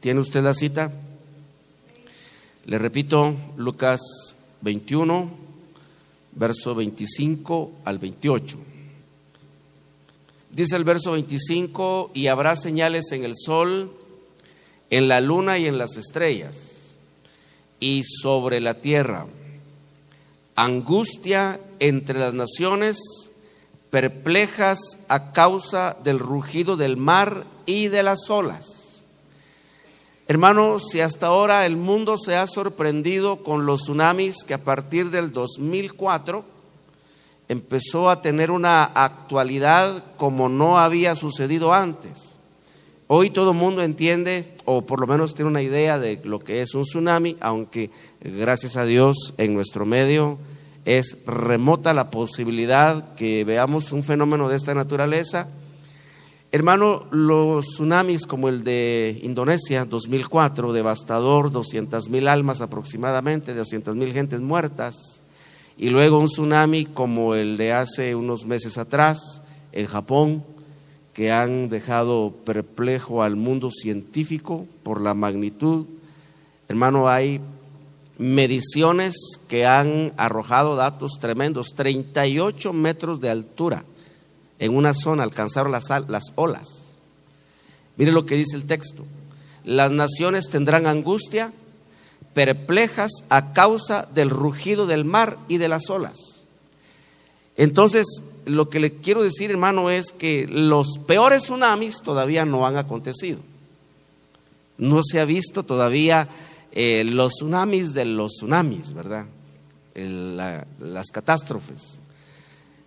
¿Tiene usted la cita? Le repito, Lucas 21, verso 25 al 28. Dice el verso 25, y habrá señales en el sol, en la luna y en las estrellas, y sobre la tierra, angustia entre las naciones, perplejas a causa del rugido del mar y de las olas. Hermanos, si hasta ahora el mundo se ha sorprendido con los tsunamis que a partir del 2004 empezó a tener una actualidad como no había sucedido antes. Hoy todo el mundo entiende, o por lo menos tiene una idea de lo que es un tsunami, aunque gracias a Dios en nuestro medio es remota la posibilidad que veamos un fenómeno de esta naturaleza Hermano, los tsunamis como el de Indonesia, 2004, devastador, 200 mil almas aproximadamente, 200 mil gentes muertas, y luego un tsunami como el de hace unos meses atrás en Japón, que han dejado perplejo al mundo científico por la magnitud. Hermano, hay mediciones que han arrojado datos tremendos, 38 metros de altura en una zona alcanzaron las, las olas. Mire lo que dice el texto. Las naciones tendrán angustia, perplejas a causa del rugido del mar y de las olas. Entonces, lo que le quiero decir, hermano, es que los peores tsunamis todavía no han acontecido. No se ha visto todavía eh, los tsunamis de los tsunamis, ¿verdad? las catástrofes.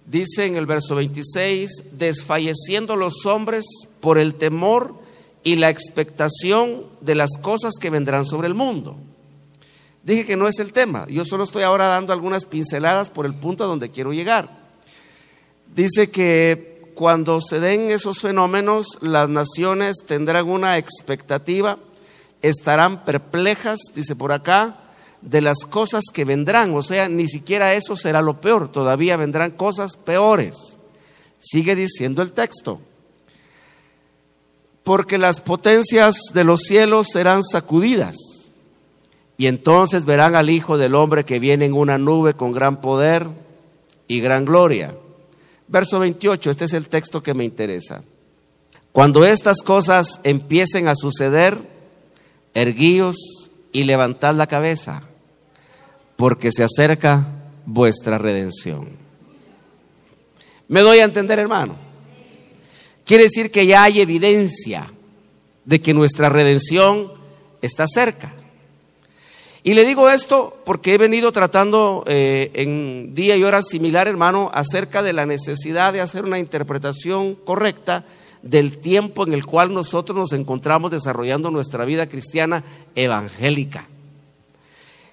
Dice en el verso 26, desfalleciendo los hombres por el temor y la expectación de las cosas que vendrán sobre el mundo. Dije que no es el tema, yo solo estoy ahora dando algunas pinceladas por el punto a donde quiero llegar. Dice que cuando se den esos fenómenos, las naciones tendrán una expectativa, estarán perplejas, dice por acá, de las cosas que vendrán. O sea, ni siquiera eso será lo peor, todavía vendrán cosas peores. Sigue diciendo el texto. Porque las potencias de los cielos serán sacudidas. Y entonces verán al Hijo del Hombre que viene en una nube con gran poder y gran gloria. Verso 28, este es el texto que me interesa. Cuando estas cosas empiecen a suceder, erguíos y levantad la cabeza porque se acerca vuestra redención. ¿Me doy a entender, hermano? Quiere decir que ya hay evidencia de que nuestra redención está cerca. Y le digo esto porque he venido tratando eh, en día y hora similar, hermano, acerca de la necesidad de hacer una interpretación correcta del tiempo en el cual nosotros nos encontramos desarrollando nuestra vida cristiana evangélica.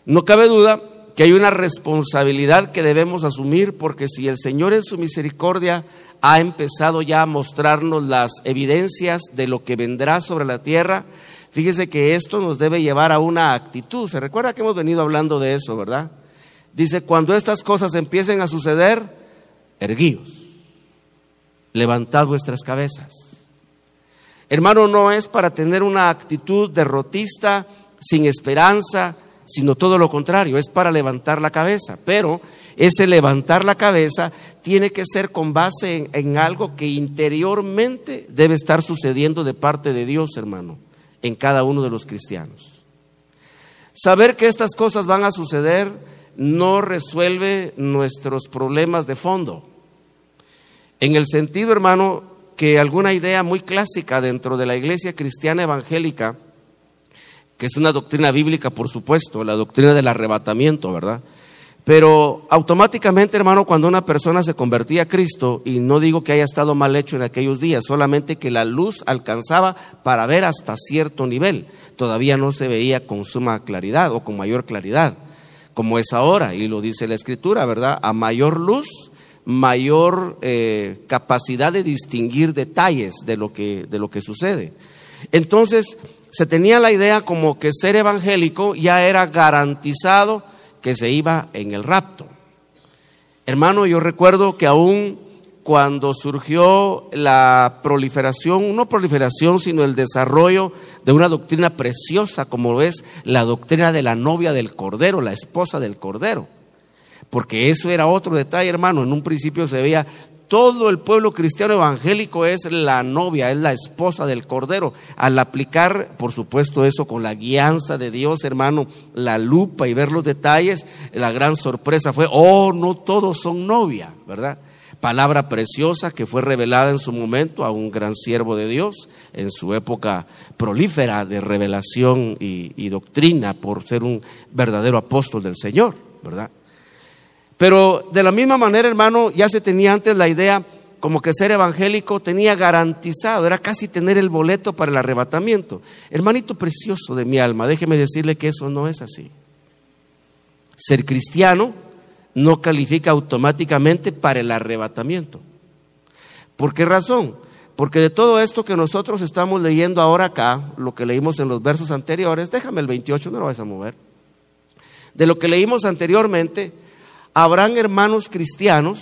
No cabe duda que hay una responsabilidad que debemos asumir porque si el Señor en su misericordia ha empezado ya a mostrarnos las evidencias de lo que vendrá sobre la tierra, fíjese que esto nos debe llevar a una actitud. Se recuerda que hemos venido hablando de eso, ¿verdad? Dice, cuando estas cosas empiecen a suceder, erguíos, levantad vuestras cabezas. Hermano, no es para tener una actitud derrotista, sin esperanza, sino todo lo contrario, es para levantar la cabeza. Pero ese levantar la cabeza tiene que ser con base en, algo que interiormente debe estar sucediendo de parte de Dios, hermano, en cada uno de los cristianos. Saber que estas cosas van a suceder no resuelve nuestros problemas de fondo. En el sentido, hermano, que alguna idea muy clásica dentro de la iglesia cristiana evangélica, que es una doctrina bíblica, por supuesto, la doctrina del arrebatamiento, ¿verdad? Pero automáticamente, hermano, cuando una persona se convertía a Cristo, y no digo que haya estado mal hecho en aquellos días, solamente que la luz alcanzaba para ver hasta cierto nivel, todavía no se veía con suma claridad o con mayor claridad, como es ahora, y lo dice la Escritura, ¿verdad? A mayor luz, mayor eh, capacidad de distinguir detalles de lo que, de lo que sucede. Entonces, se tenía la idea como que ser evangélico ya era garantizado que se iba en el rapto. Hermano, yo recuerdo que aún cuando surgió la proliferación, no proliferación, sino el desarrollo de una doctrina preciosa como es la doctrina de la novia del Cordero, la esposa del Cordero. Porque eso era otro detalle, hermano. En un principio se veía todo el pueblo cristiano evangélico es la novia, es la esposa del Cordero. Al aplicar, por supuesto, eso con la guianza de Dios, hermano, la lupa y ver los detalles, la gran sorpresa fue, oh, no todos son novia, ¿verdad? Palabra preciosa que fue revelada en su momento a un gran siervo de Dios, en su época prolífera de revelación y, y doctrina por ser un verdadero apóstol del Señor, ¿verdad? Pero de la misma manera, hermano, ya se tenía antes la idea como que ser evangélico tenía garantizado, era casi tener el boleto para el arrebatamiento. Hermanito precioso de mi alma, déjeme decirle que eso no es así. Ser cristiano no califica automáticamente para el arrebatamiento. ¿Por qué razón? Porque de todo esto que nosotros estamos leyendo ahora acá, lo que leímos en los versos anteriores, déjame el 28, no lo vas a mover. De lo que leímos anteriormente, habrán hermanos cristianos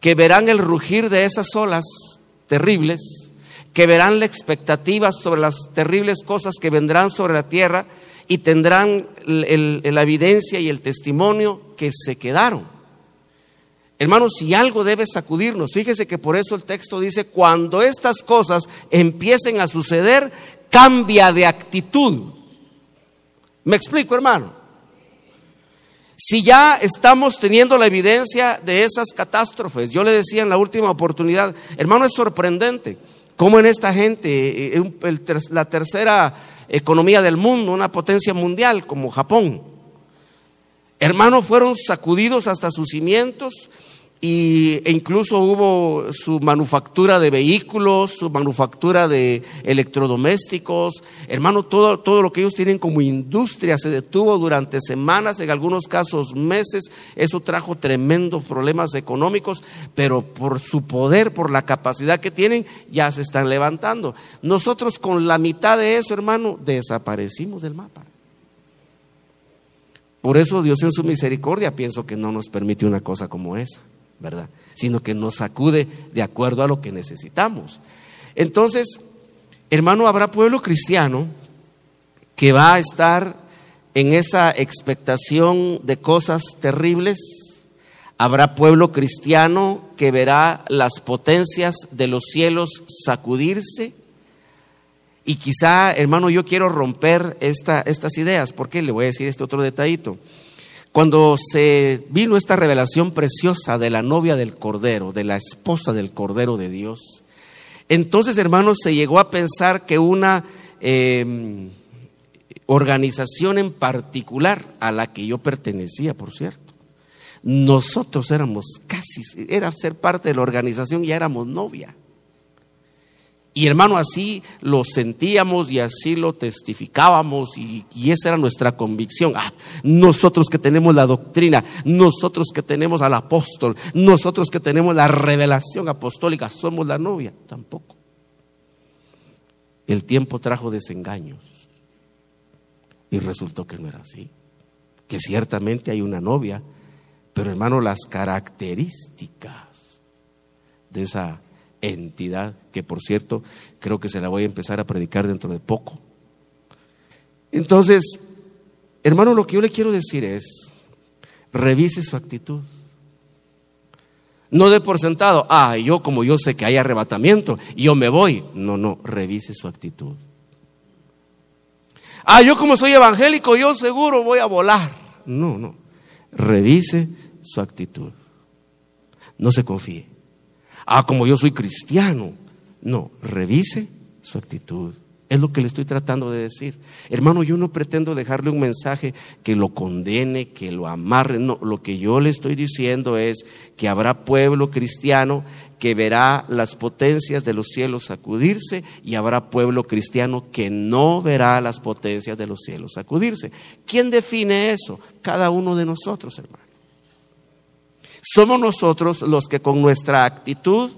que verán el rugir de esas olas terribles, que verán la expectativa sobre las terribles cosas que vendrán sobre la tierra y tendrán la evidencia y el testimonio que se quedaron. Hermanos, si algo debe sacudirnos, fíjese que por eso el texto dice, cuando estas cosas empiecen a suceder, cambia de actitud. ¿Me explico, hermano? Si ya estamos teniendo la evidencia de esas catástrofes, yo le decía en la última oportunidad, hermano, es sorprendente cómo en esta gente, eh, la tercera economía del mundo, una potencia mundial como Japón, hermano, fueron sacudidos hasta sus cimientos y, e incluso hubo su manufactura de vehículos, su manufactura de electrodomésticos. Hermano, todo, todo lo que ellos tienen como industria se detuvo durante semanas, en algunos casos meses. Eso trajo tremendos problemas económicos, pero por su poder, por la capacidad que tienen, ya se están levantando. Nosotros con la mitad de eso, hermano, desaparecimos del mapa. Por eso Dios en su misericordia pienso que no nos permite una cosa como esa. Sino que nos sacude de acuerdo a lo que necesitamos. Entonces, hermano, habrá pueblo cristiano que va a estar en esa expectación de cosas terribles. Habrá pueblo cristiano que verá las potencias de los cielos sacudirse. Y quizá, hermano, yo quiero romper esta, estas ideas. porque Le voy a decir este otro detallito. Cuando se vino esta revelación preciosa de la novia del Cordero, de la esposa del Cordero de Dios, entonces, hermanos, se llegó a pensar que una em, organización en particular, a la que yo pertenecía, por cierto, nosotros éramos casi, era ser parte de la organización y ya éramos novia. Y hermano, así lo sentíamos y así lo testificábamos y, esa era nuestra convicción. Ah, nosotros que tenemos la doctrina, nosotros que tenemos al apóstol, nosotros que tenemos la revelación apostólica, somos la novia. Tampoco. El tiempo trajo desengaños y resultó que no era así. Que ciertamente hay una novia, pero hermano, las características de esa entidad, que por cierto creo que se la voy a empezar a predicar dentro de poco. Entonces, hermano, lo que yo le quiero decir es, revise su actitud. No de por sentado, ah, yo como yo sé que hay arrebatamiento, yo me voy. No, no, revise su actitud. Ah, yo como soy evangélico, yo seguro voy a volar. No, no, revise su actitud. No se confíe ah, como yo soy cristiano. No, revise su actitud. Es lo que le estoy tratando de decir. Hermano, yo no pretendo dejarle un mensaje que lo condene, que lo amarre. No, lo que yo le estoy diciendo es que habrá pueblo cristiano que verá las potencias de los cielos sacudirse y habrá pueblo cristiano que no verá las potencias de los cielos sacudirse. ¿Quién define eso? Cada uno de nosotros, hermano. Somos nosotros los que con nuestra actitud,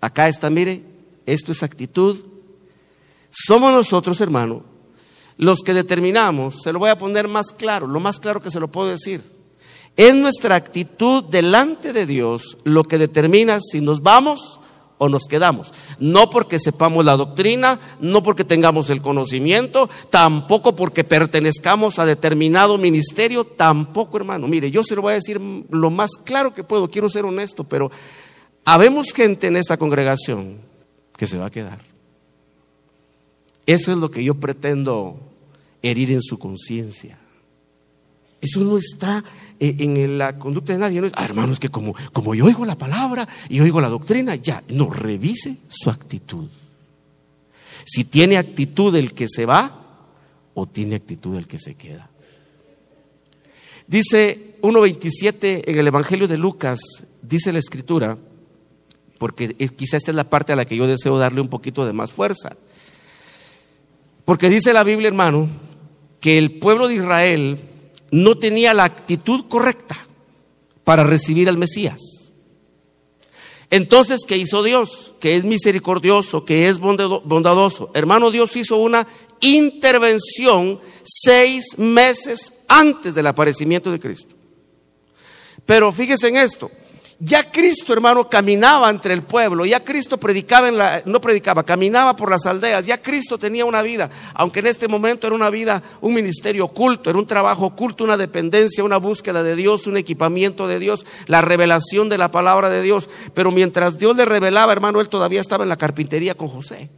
acá está, mire, esto es actitud, somos nosotros, hermano, los que determinamos, se lo voy a poner más claro, lo más claro que se lo puedo decir, Es nuestra actitud delante de Dios lo que determina si nos vamos o nos quedamos. No porque sepamos la doctrina, no porque tengamos el conocimiento, tampoco porque pertenezcamos a determinado ministerio, tampoco hermano. Mire, yo se lo voy a decir lo más claro que puedo, quiero ser honesto, pero habemos gente en esta congregación que se va a quedar. Eso es lo que yo pretendo herir en su conciencia. Eso no está en la conducta de nadie. No es, ah, hermano, es que como, como yo oigo la palabra y oigo la doctrina, ya. No, revise su actitud. Si tiene actitud el que se va o tiene actitud el que se queda. Dice 1.27 en el Evangelio de Lucas, dice la Escritura, porque quizá esta es la parte a la que yo deseo darle un poquito de más fuerza. Porque dice la Biblia, hermano, que el pueblo de Israel no tenía la actitud correcta para recibir al Mesías. Entonces, ¿qué hizo Dios? Que es misericordioso, que es bondadoso. Hermano, Dios hizo una intervención seis meses antes del aparecimiento de Cristo. Pero fíjese en esto, ya Cristo, hermano, caminaba entre el pueblo, ya Cristo predicaba en la, no predicaba, caminaba por las aldeas, ya Cristo tenía una vida, aunque en este momento era una vida, un ministerio oculto, era un trabajo oculto, una dependencia, una búsqueda de Dios, un equipamiento de Dios, la revelación de la palabra de Dios. Pero mientras Dios le revelaba, hermano, él todavía estaba en la carpintería con José.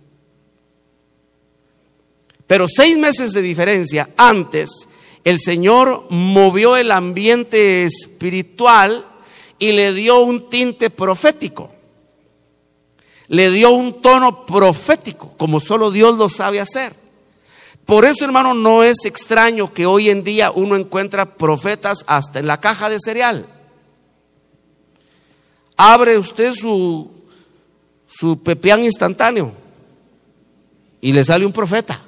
Pero seis meses de diferencia antes, el Señor movió el ambiente espiritual y le dio un tinte profético. Le dio un tono profético, como solo Dios lo sabe hacer. Por eso, hermano, no es extraño que hoy en día uno encuentra profetas hasta en la caja de cereal. Abre usted su, su pepián instantáneo y le sale un profeta.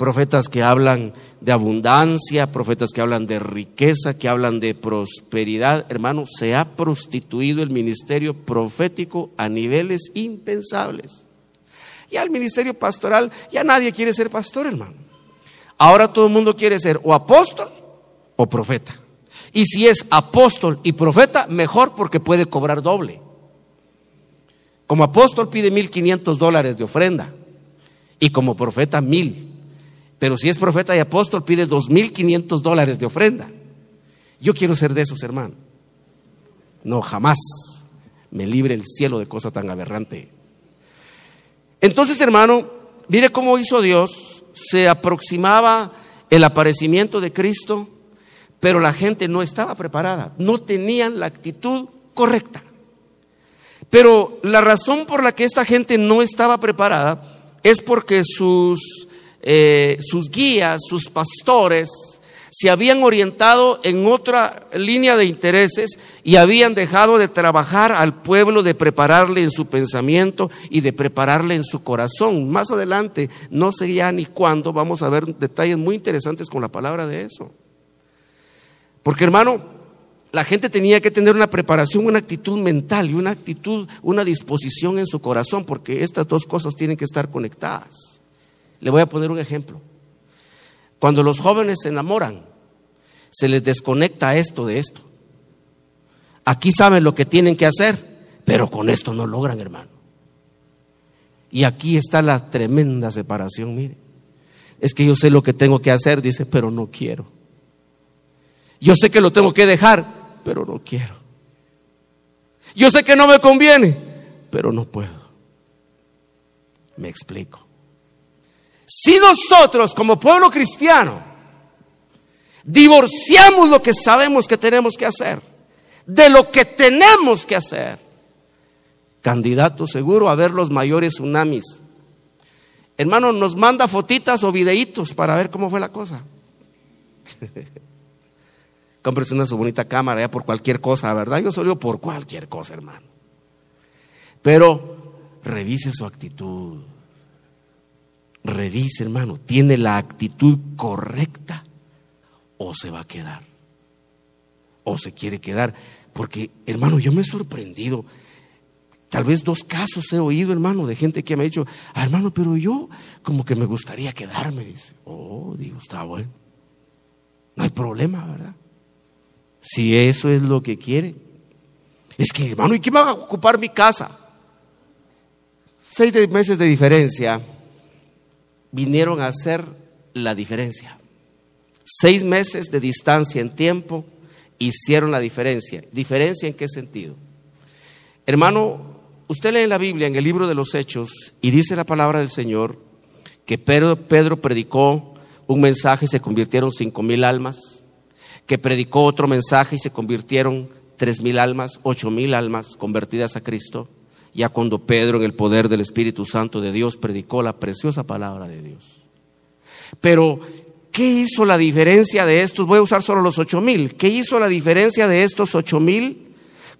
Profetas que hablan de abundancia, profetas que hablan de riqueza, que hablan de prosperidad. Hermano, se ha prostituido el ministerio profético a niveles impensables. Y al ministerio pastoral ya nadie quiere ser pastor, hermano. Ahora todo el mundo quiere ser o apóstol o profeta. Y si es apóstol y profeta, mejor porque puede cobrar doble. Como apóstol pide 1.500 dólares de ofrenda y como profeta mil. Pero si es profeta y apóstol, pide 2.500 dólares de ofrenda. Yo quiero ser de esos, hermano. No, jamás me libre el cielo de cosa tan aberrante. Entonces, hermano, mire cómo hizo Dios. Se aproximaba el aparecimiento de Cristo, pero la gente no estaba preparada, no tenían la actitud correcta. Pero la razón por la que esta gente no estaba preparada es porque sus eh, sus guías, sus pastores, se habían orientado en otra línea de intereses y habían dejado de trabajar al pueblo, de prepararle en su pensamiento y de prepararle en su corazón. Más adelante, no sé ya ni cuándo, vamos a ver detalles muy interesantes con la palabra de eso. Porque hermano, la gente tenía que tener una preparación, una actitud mental y una actitud, una disposición en su corazón, porque estas dos cosas tienen que estar conectadas. Le voy a poner un ejemplo. Cuando los jóvenes se enamoran, se les desconecta esto de esto. Aquí saben lo que tienen que hacer, pero con esto no logran, hermano. Y aquí está la tremenda separación, mire. Es que yo sé lo que tengo que hacer, dice, pero no quiero. Yo sé que lo tengo que dejar, pero no quiero. Yo sé que no me conviene, pero no puedo. Me explico. Si nosotros como pueblo cristiano divorciamos lo que sabemos que tenemos que hacer de lo que tenemos que hacer, candidato seguro a ver los mayores tsunamis. Hermano, nos manda fotitas o videitos para ver cómo fue la cosa. Cómprese una su bonita cámara ya por cualquier cosa, ¿verdad? Yo solo por cualquier cosa, hermano. Pero revise su actitud. Revise, hermano, ¿tiene la actitud correcta o se va a quedar? ¿O se quiere quedar? Porque, hermano, yo me he sorprendido. Tal vez dos casos he oído, hermano, de gente que me ha dicho, ah, hermano, pero yo como que me gustaría quedarme. Dice, oh, digo, está bueno. No hay problema, ¿verdad? Si eso es lo que quiere. Es que, hermano, ¿y quién va a ocupar mi casa? Seis meses de diferencia vinieron a hacer la diferencia. Seis meses de distancia en tiempo hicieron la diferencia. ¿Diferencia en qué sentido? Hermano, usted lee en la Biblia, en el libro de los Hechos, y dice la palabra del Señor que Pedro, predicó un mensaje y se convirtieron cinco mil almas, que predicó otro mensaje y se convirtieron tres mil almas, ocho mil almas convertidas a Cristo, ya cuando Pedro en el poder del Espíritu Santo de Dios predicó la preciosa palabra de Dios. Pero, ¿qué hizo la diferencia de estos? Voy a usar solo los ocho mil. ¿Qué hizo la diferencia de estos ocho mil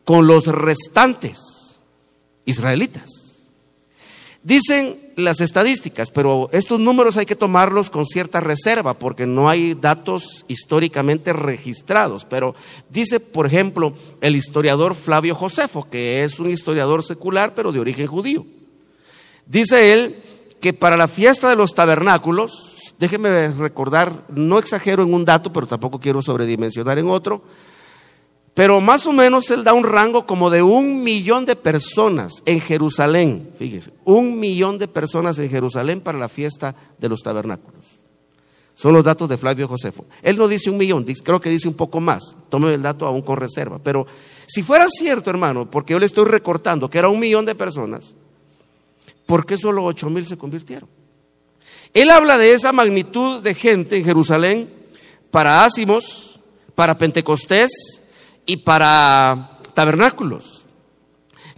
con los restantes israelitas? Dicen las estadísticas, pero estos números hay que tomarlos con cierta reserva porque no hay datos históricamente registrados. Pero dice, por ejemplo, el historiador Flavio Josefo, que es un historiador secular, pero de origen judío. Dice él que para la fiesta de los tabernáculos, déjeme recordar, no exagero en un dato, pero tampoco quiero sobredimensionar en otro, pero más o menos él da un rango como de un millón de personas en Jerusalén. Fíjese, un millón de personas en Jerusalén para la fiesta de los tabernáculos. Son los datos de Flavio Josefo. Él no dice un millón, creo que dice un poco más. Tome el dato aún con reserva. Pero si fuera cierto, hermano, porque yo le estoy recortando que era un millón de personas, ¿por qué solo ocho mil se convirtieron? Él habla de esa magnitud de gente en Jerusalén para Ásimos, para Pentecostés y para tabernáculos,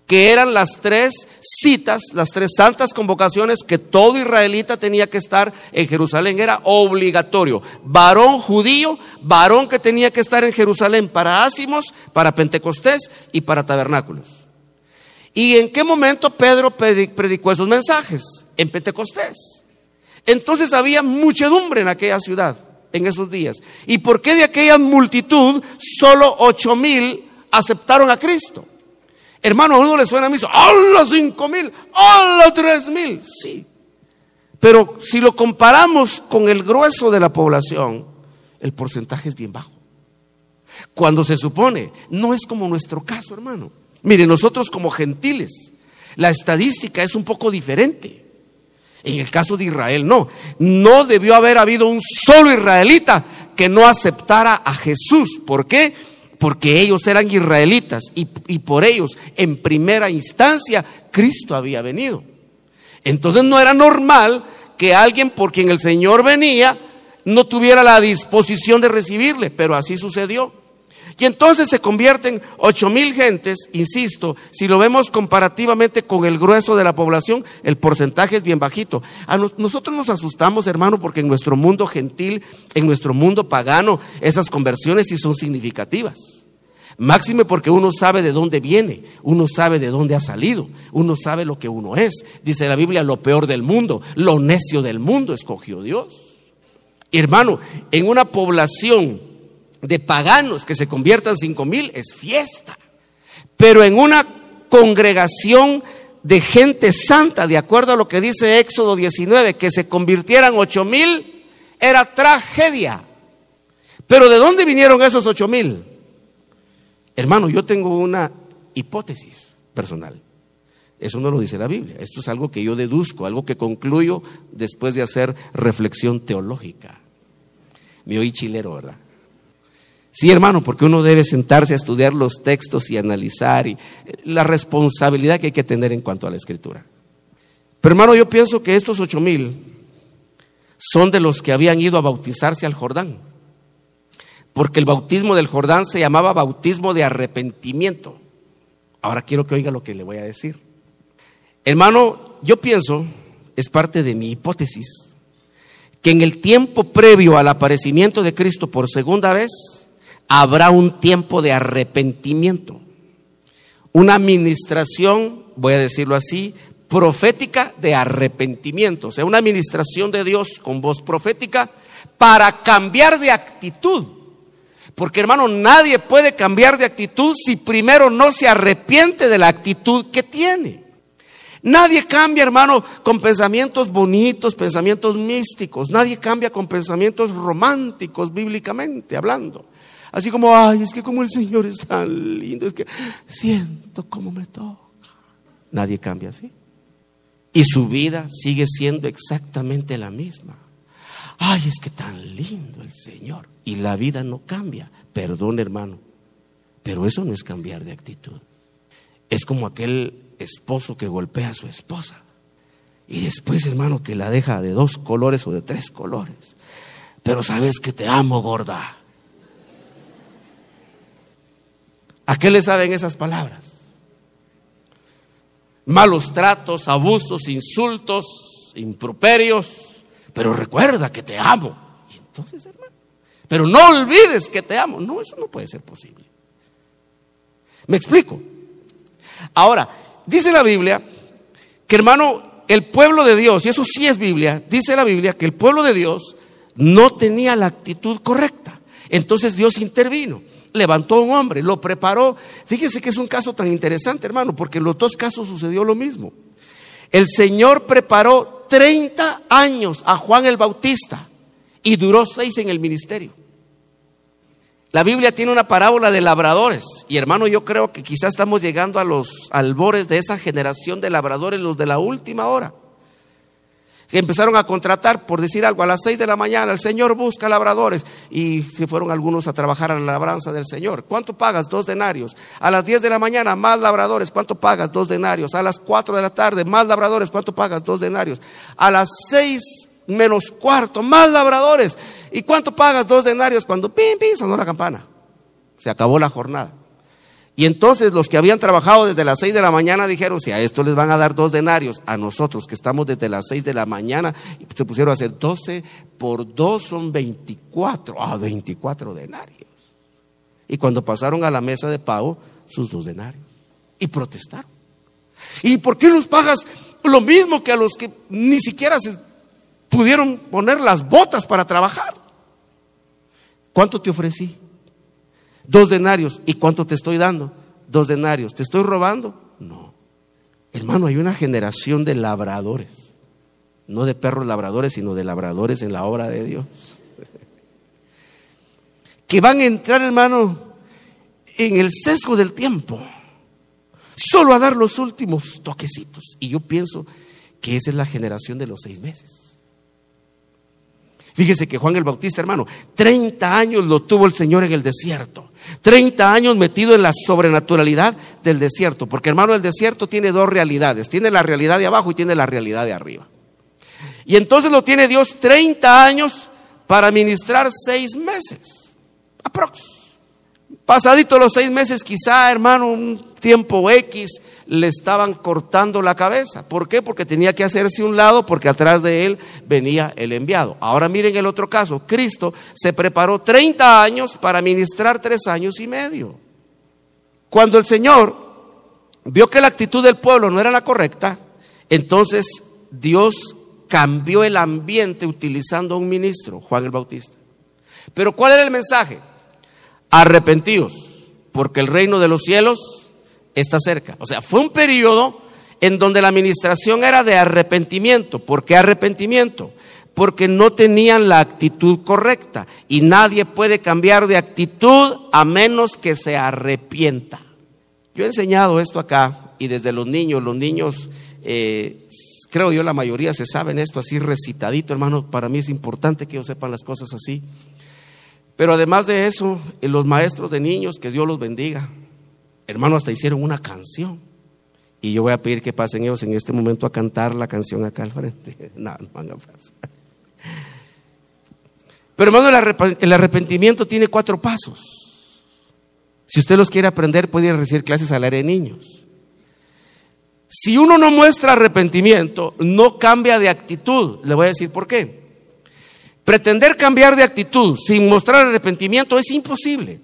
que eran las tres citas, las tres santas convocaciones que todo israelita tenía que estar en Jerusalén. Era obligatorio. Varón judío, varón que tenía que estar en Jerusalén para ácimos, para Pentecostés y para tabernáculos. ¿Y en qué momento Pedro predicó esos mensajes? En Pentecostés. Entonces había muchedumbre en aquella ciudad en esos días. ¿Y por qué de aquella multitud solo ocho mil aceptaron a Cristo? Hermano, a uno le suena a mí, los cinco mil! los tres mil! Sí. Pero si lo comparamos con el grueso de la población, el porcentaje es bien bajo. Cuando se supone, no es como nuestro caso, hermano. Mire, nosotros como gentiles, la estadística es un poco diferente. En el caso de Israel, no. No debió haber habido un solo israelita que no aceptara a Jesús. ¿Por qué? Porque ellos eran israelitas y, y por ellos, en primera instancia, Cristo había venido. Entonces no era normal que alguien por quien el Señor venía no tuviera la disposición de recibirle, pero así sucedió. Y entonces se convierten ocho mil gentes, insisto, si lo vemos comparativamente con el grueso de la población, el porcentaje es bien bajito. A nosotros nos asustamos, hermano, porque en nuestro mundo gentil, en nuestro mundo pagano, esas conversiones sí son significativas. Máxime porque uno sabe de dónde viene, uno sabe de dónde ha salido, uno sabe lo que uno es. Dice la Biblia, lo peor del mundo, lo necio del mundo escogió Dios. Hermano, en una población de paganos que se conviertan cinco mil es fiesta. Pero en una congregación de gente santa, de acuerdo a lo que dice Éxodo 19, que se convirtieran ocho mil, era tragedia. Pero ¿de dónde vinieron esos ocho mil? Hermano, yo tengo una hipótesis personal. Eso no lo dice la Biblia. Esto es algo que yo deduzco, algo que concluyo después de hacer reflexión teológica. Me oí chilero, ¿verdad? Sí, hermano, porque uno debe sentarse a estudiar los textos y analizar y eh, la responsabilidad que hay que tener en cuanto a la escritura. Pero hermano, yo pienso que estos ocho mil son de los que habían ido a bautizarse al Jordán. Porque el bautismo del Jordán se llamaba bautismo de arrepentimiento. Ahora quiero que oiga lo que le voy a decir. Hermano, yo pienso, es parte de mi hipótesis, que en el tiempo previo al aparecimiento de Cristo por segunda vez, habrá un tiempo de arrepentimiento. Una administración, voy a decirlo así, profética de arrepentimiento. O sea, una administración de Dios con voz profética para cambiar de actitud. Porque hermano, nadie puede cambiar de actitud si primero no se arrepiente de la actitud que tiene. Nadie cambia, hermano, con pensamientos bonitos, pensamientos místicos. Nadie cambia con pensamientos románticos, bíblicamente hablando. Así como, ay, es que como el Señor es tan lindo, es que siento como me toca. Nadie cambia así. Y su vida sigue siendo exactamente la misma. Ay, es que tan lindo el Señor. Y la vida no cambia. Perdón, hermano. Pero eso no es cambiar de actitud. Es como aquel esposo que golpea a su esposa. Y después, hermano, que la deja de dos colores o de tres colores. Pero sabes que te amo, gorda. ¿A qué le saben esas palabras? Malos tratos, abusos, insultos, improperios. Pero recuerda que te amo. Y entonces, hermano, pero no olvides que te amo. No, eso no puede ser posible. ¿Me explico? Ahora, dice la Biblia que hermano, el pueblo de Dios, y eso sí es Biblia, dice la Biblia que el pueblo de Dios no tenía la actitud correcta. Entonces Dios intervino, levantó a un hombre, lo preparó. Fíjese que es un caso tan interesante, hermano, porque en los dos casos sucedió lo mismo. El Señor preparó 30 años a Juan el Bautista y duró seis en el ministerio. La Biblia tiene una parábola de labradores. Y hermano, yo creo que quizás estamos llegando a los albores de esa generación de labradores, los de la última hora. Empezaron a contratar, por decir algo, a las seis de la mañana, el Señor busca labradores. Y se fueron algunos a trabajar a la labranza del Señor. ¿Cuánto pagas? Dos denarios. A las diez de la mañana, más labradores. ¿Cuánto pagas? Dos denarios. A las cuatro de la tarde, más labradores. ¿Cuánto pagas? Dos denarios. A las seis menos cuarto, más labradores. ¿Y cuánto pagas? Dos denarios cuando pim, pim, sonó la campana. Se acabó la jornada. Y entonces los que habían trabajado desde las seis de la mañana dijeron, si a esto les van a dar dos denarios, a nosotros que estamos desde las seis de la mañana, se pusieron a hacer doce por dos son veinticuatro, ah, veinticuatro denarios. Y cuando pasaron a la mesa de pago, sus dos denarios. Y protestaron. ¿Y por qué nos pagas lo mismo que a los que ni siquiera se pudieron poner las botas para trabajar. ¿Cuánto te ofrecí? Dos denarios. ¿Y cuánto te estoy dando? Dos denarios. ¿Te estoy robando? No. Hermano, hay una generación de labradores. No de perros labradores, sino de labradores en la obra de Dios. Que van a entrar, hermano, en el sesgo del tiempo. Solo a dar los últimos toquecitos. Y yo pienso que esa es la generación de los seis meses. Fíjese que Juan el Bautista, hermano, 30 años lo tuvo el Señor en el desierto. 30 años metido en la sobrenaturalidad del desierto. Porque, hermano, el desierto tiene dos realidades. Tiene la realidad de abajo y tiene la realidad de arriba. Y entonces lo tiene Dios 30 años para ministrar seis meses. Aprox. Pasadito los seis meses, quizá, hermano, un tiempo X, le estaban cortando la cabeza. ¿Por qué? Porque tenía que hacerse un lado porque atrás de él venía el enviado. Ahora miren el otro caso. Cristo se preparó 30 años para ministrar tres años y medio. Cuando el Señor vio que la actitud del pueblo no era la correcta, entonces Dios cambió el ambiente utilizando a un ministro, Juan el Bautista. Pero ¿cuál era el mensaje? Arrepentíos, porque el reino de los cielos está cerca. O sea, fue un periodo en donde la administración era de arrepentimiento. ¿Por qué arrepentimiento? Porque no tenían la actitud correcta y nadie puede cambiar de actitud a menos que se arrepienta. Yo he enseñado esto acá y desde los niños, los niños, eh, creo yo la mayoría se saben esto así recitadito, hermano, para mí es importante que ellos sepan las cosas así. Pero además de eso, los maestros de niños, que Dios los bendiga, Hermano, hasta hicieron una canción. Y yo voy a pedir que pasen ellos en este momento a cantar la canción acá al frente. No, no van a pasar. Pero hermano, el arrepentimiento tiene cuatro pasos. Si usted los quiere aprender, puede a recibir clases al área de niños. Si uno no muestra arrepentimiento, no cambia de actitud. Le voy a decir por qué. Pretender cambiar de actitud sin mostrar arrepentimiento es imposible.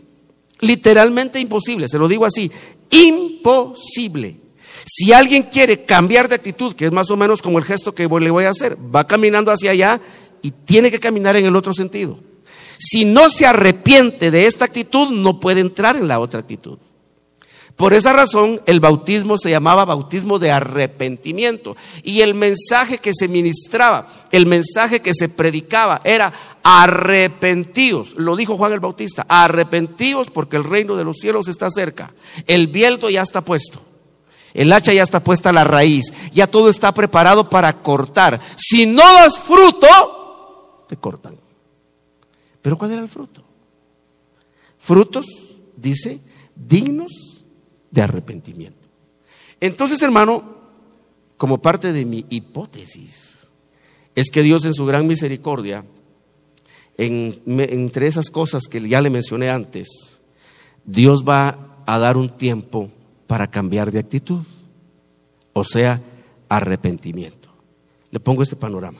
Literalmente imposible, se lo digo así, imposible. Si alguien quiere cambiar de actitud, que es más o menos como el gesto que le voy a hacer, va caminando hacia allá y tiene que caminar en el otro sentido. Si no se arrepiente de esta actitud, no puede entrar en la otra actitud. Por esa razón el bautismo se llamaba bautismo de arrepentimiento. Y el mensaje que se ministraba, el mensaje que se predicaba era arrepentíos. Lo dijo Juan el Bautista, arrepentíos porque el reino de los cielos está cerca. El viento ya está puesto. El hacha ya está puesta a la raíz. Ya todo está preparado para cortar. Si no das fruto, te cortan. Pero ¿cuál era el fruto? Frutos, dice, dignos de arrepentimiento. Entonces, hermano, como parte de mi hipótesis, es que Dios en su gran misericordia, entre esas cosas que ya le mencioné antes, Dios va a dar un tiempo para cambiar de actitud, o sea, arrepentimiento. Le pongo este panorama.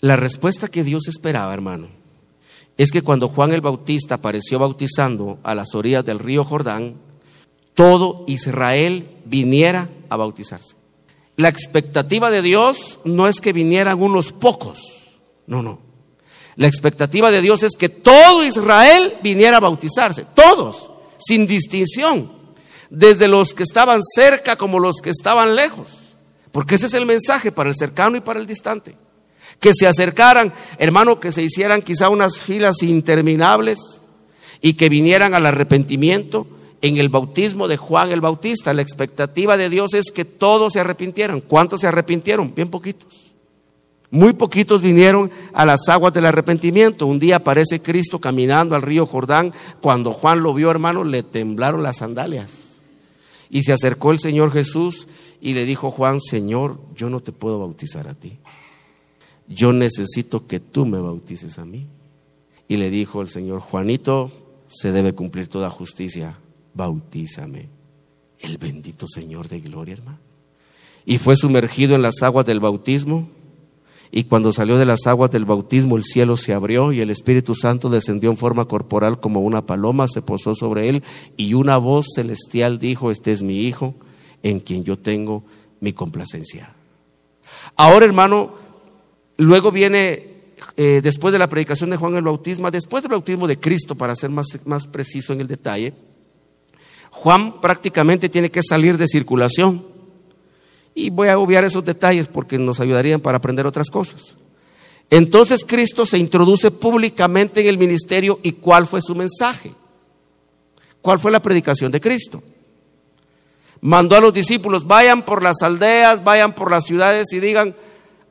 La respuesta que Dios esperaba, hermano, es que cuando Juan el Bautista apareció bautizando a las orillas del río Jordán, todo Israel viniera a bautizarse. La expectativa de Dios no es que vinieran unos pocos, no, no. La expectativa de Dios es que todo Israel viniera a bautizarse, todos, sin distinción, desde los que estaban cerca como los que estaban lejos, porque ese es el mensaje para el cercano y para el distante. Que se acercaran, hermano, que se hicieran quizá unas filas interminables y que vinieran al arrepentimiento en el bautismo de Juan el Bautista. La expectativa de Dios es que todos se arrepintieran. ¿Cuántos se arrepintieron? Bien poquitos. Muy poquitos vinieron a las aguas del arrepentimiento. Un día aparece Cristo caminando al río Jordán. Cuando Juan lo vio, hermano, le temblaron las sandalias. Y se acercó el Señor Jesús y le dijo Juan, Señor, yo no te puedo bautizar a ti. Yo necesito que tú me bautices a mí. Y le dijo el Señor, Juanito, se debe cumplir toda justicia bautízame. El bendito Señor de gloria, hermano. Y fue sumergido en las aguas del bautismo. Y cuando salió de las aguas del bautismo, el cielo se abrió y el Espíritu Santo descendió en forma corporal como una paloma, se posó sobre él y una voz celestial dijo, este es mi Hijo, en quien yo tengo mi complacencia. Ahora, hermano, luego viene, eh, después de la predicación de Juan el Bautismo, después del bautismo de Cristo, para ser más, más preciso en el detalle, Juan prácticamente tiene que salir de circulación. Y voy a obviar esos detalles porque nos ayudarían para aprender otras cosas. Entonces Cristo se introduce públicamente en el ministerio y ¿cuál fue su mensaje? ¿Cuál fue la predicación de Cristo? Mandó a los discípulos, vayan por las aldeas, vayan por las ciudades y digan,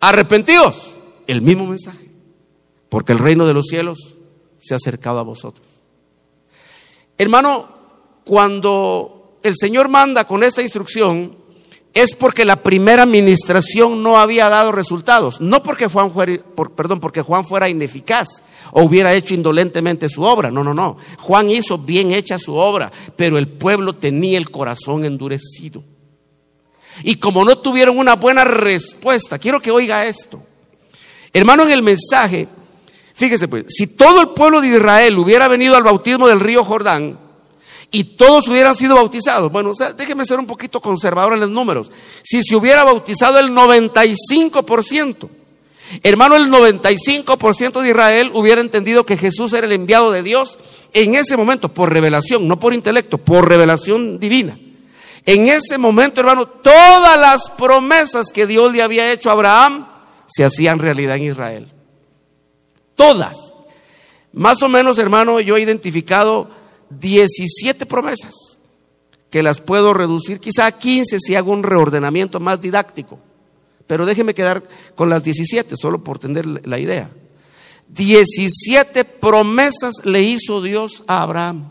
arrepentidos. El mismo mensaje, porque el reino de los cielos se ha acercado a vosotros. Hermano, cuando el Señor manda con esta instrucción, es porque la primera administración no había dado resultados, no porque Juan fuera, perdón, porque Juan fuera ineficaz o hubiera hecho indolentemente su obra, no, no, no. Juan hizo bien hecha su obra, pero el pueblo tenía el corazón endurecido. Y como no tuvieron una buena respuesta, quiero que oiga esto. Hermano, en el mensaje, fíjese pues, si todo el pueblo de Israel hubiera venido al bautismo del río Jordán, y todos hubieran sido bautizados. Bueno, déjeme ser un poquito conservador en los números. Si se hubiera bautizado el 95%, hermano, el 95% de Israel hubiera entendido que Jesús era el enviado de Dios en ese momento, por revelación, no por intelecto, por revelación divina. En ese momento, hermano, todas las promesas que Dios le había hecho a Abraham se hacían realidad en Israel. Todas. Más o menos, hermano, yo he identificado 17 promesas, que las puedo reducir quizá a 15 si hago un reordenamiento más didáctico. Pero déjeme quedar con las 17, solo por tener la idea. 17 promesas le hizo Dios a Abraham.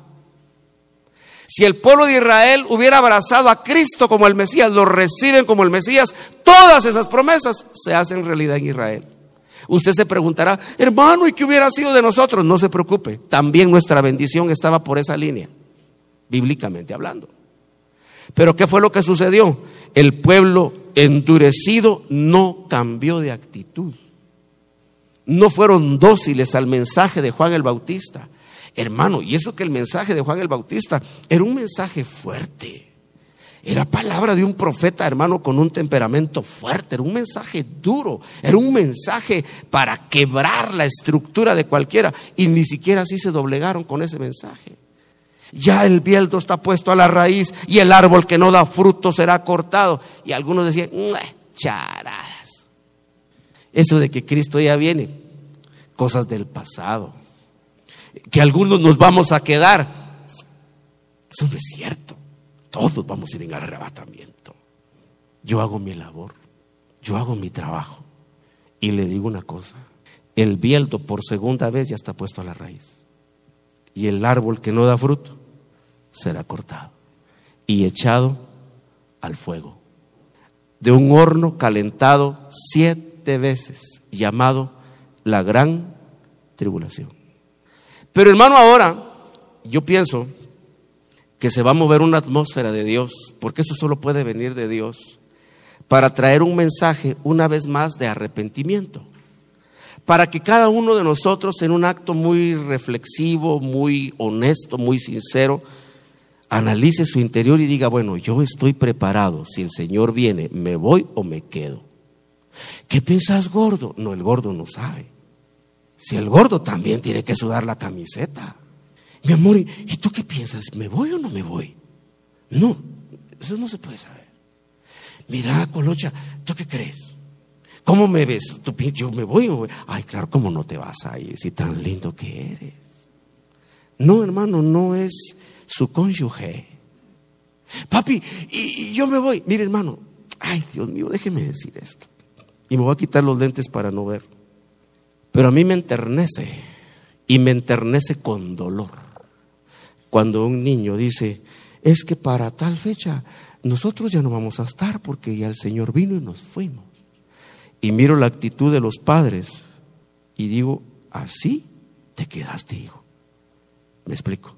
Si el pueblo de Israel hubiera abrazado a Cristo como el Mesías, lo reciben como el Mesías, todas esas promesas se hacen realidad en Israel. Usted se preguntará, hermano, ¿y qué hubiera sido de nosotros? No se preocupe, también nuestra bendición estaba por esa línea, bíblicamente hablando. Pero ¿qué fue lo que sucedió? El pueblo endurecido no cambió de actitud. No fueron dóciles al mensaje de Juan el Bautista. Hermano, y eso que el mensaje de Juan el Bautista era un mensaje fuerte. Era palabra de un profeta, hermano, con un temperamento fuerte. Era un mensaje duro. Era un mensaje para quebrar la estructura de cualquiera. Y ni siquiera así se doblegaron con ese mensaje. Ya el bieldo está puesto a la raíz y el árbol que no da fruto será cortado. Y algunos decían, charadas. Eso de que Cristo ya viene, cosas del pasado. Que algunos nos vamos a quedar. Eso no es cierto. Todos vamos a ir en arrebatamiento. Yo hago mi labor, yo hago mi trabajo. Y le digo una cosa, el bieldo por segunda vez ya está puesto a la raíz. Y el árbol que no da fruto será cortado y echado al fuego. De un horno calentado siete veces, llamado la gran tribulación. Pero hermano, ahora yo pienso que se va a mover una atmósfera de Dios, porque eso solo puede venir de Dios, para traer un mensaje una vez más de arrepentimiento. Para que cada uno de nosotros en un acto muy reflexivo, muy honesto, muy sincero, analice su interior y diga, bueno, yo estoy preparado, si el Señor viene, ¿me voy o me quedo? ¿Qué piensas gordo? No, el gordo no sabe. Si el gordo también tiene que sudar la camiseta. Mi amor, ¿y tú qué piensas? ¿Me voy o no me voy? No, eso no se puede saber. Mira, Colocha, ¿tú qué crees? ¿Cómo me ves? ¿Tú, yo me voy o voy? Ay, claro, ¿cómo no te vas a ir si tan lindo que eres? No, hermano, no es su cónyuge. Papi, y, yo me voy. Mire, hermano, ay, Dios mío, déjeme decir esto. Y me voy a quitar los lentes para no ver. Pero a mí me enternece y me enternece con dolor cuando un niño dice, es que para tal fecha nosotros ya no vamos a estar porque ya el Señor vino y nos fuimos. Y miro la actitud de los padres y digo, así te quedaste, hijo. ¿Me explico?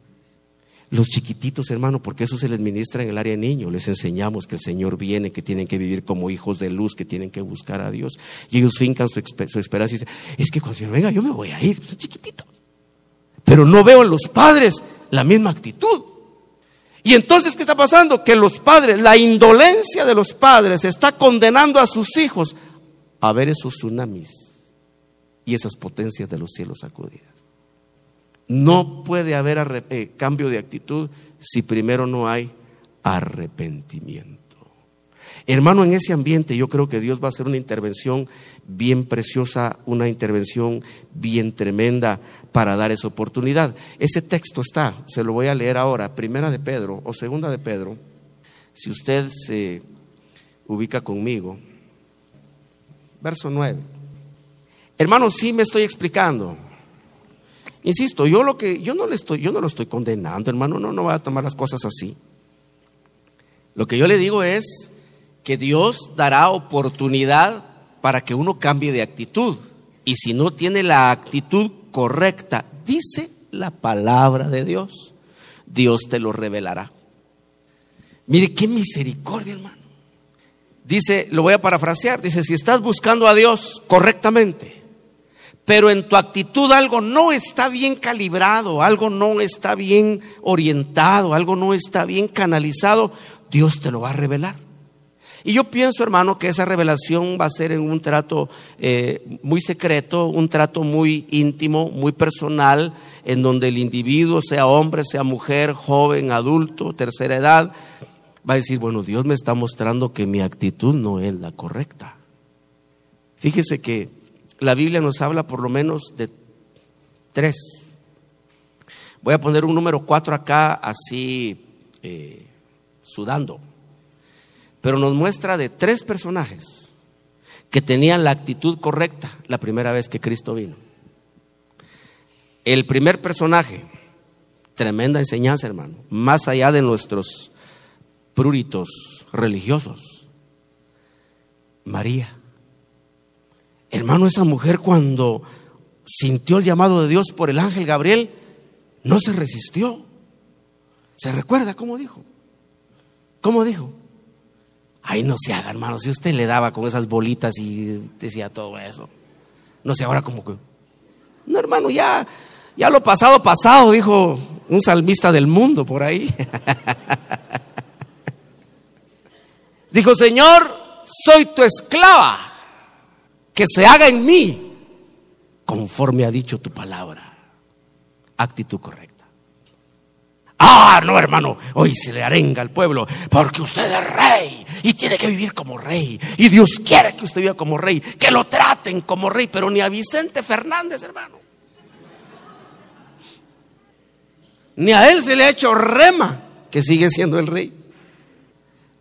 Los chiquititos, hermano, porque eso se les ministra en el área de niños, les enseñamos que el Señor viene, que tienen que vivir como hijos de luz, que tienen que buscar a Dios. Y ellos fincan su, esperanza y dicen, es que cuando el Señor venga yo me voy a ir, son chiquititos. Pero no veo en los padres la misma actitud. Y entonces, ¿qué está pasando? Que los padres, la indolencia de los padres está condenando a sus hijos a ver esos tsunamis y esas potencias de los cielos sacudidas. No puede haber eh, cambio de actitud si primero no hay arrepentimiento. Hermano, en ese ambiente yo creo que Dios va a hacer una intervención bien preciosa, una intervención bien tremenda para dar esa oportunidad. Ese texto está, se lo voy a leer ahora, primera de Pedro o segunda de Pedro, si usted se ubica conmigo. Verso 9. Hermano, sí me estoy explicando. Insisto, yo lo que yo no le estoy yo no lo estoy condenando, hermano, no no va a tomar las cosas así. Lo que yo le digo es que Dios dará oportunidad para que uno cambie de actitud. Y si no tiene la actitud correcta, dice la palabra de Dios, Dios te lo revelará. Mire qué misericordia, hermano. Dice, lo voy a parafrasear, dice, si estás buscando a Dios correctamente, pero en tu actitud algo no está bien calibrado, algo no está bien orientado, algo no está bien canalizado, Dios te lo va a revelar. Y yo pienso, hermano, que esa revelación va a ser en un trato eh, muy secreto, un trato muy íntimo, muy personal, en donde el individuo, sea hombre, sea mujer, joven, adulto, tercera edad, va a decir, bueno, Dios me está mostrando que mi actitud no es la correcta. Fíjese que la Biblia nos habla por lo menos de tres. Voy a poner un número cuatro acá, así, eh, sudando pero nos muestra de tres personajes que tenían la actitud correcta la primera vez que Cristo vino. El primer personaje, tremenda enseñanza, hermano, más allá de nuestros pruritos religiosos, María. Hermano, esa mujer cuando sintió el llamado de Dios por el ángel Gabriel, no se resistió. ¿Se recuerda cómo dijo? ¿Cómo dijo? Ay, no se haga, hermano. Si usted le daba con esas bolitas y decía todo eso. No sé, ahora como que. No, hermano, ya, ya lo pasado, pasado, dijo un salmista del mundo por ahí. dijo, Señor, soy tu esclava. Que se haga en mí conforme ha dicho tu palabra. Actitud correcta. Ah, no, hermano, hoy se le arenga al pueblo porque usted es rey y tiene que vivir como rey. Y Dios quiere que usted viva como rey, que lo traten como rey, pero ni a Vicente Fernández, hermano. Ni a él se le ha hecho rema que sigue siendo el rey.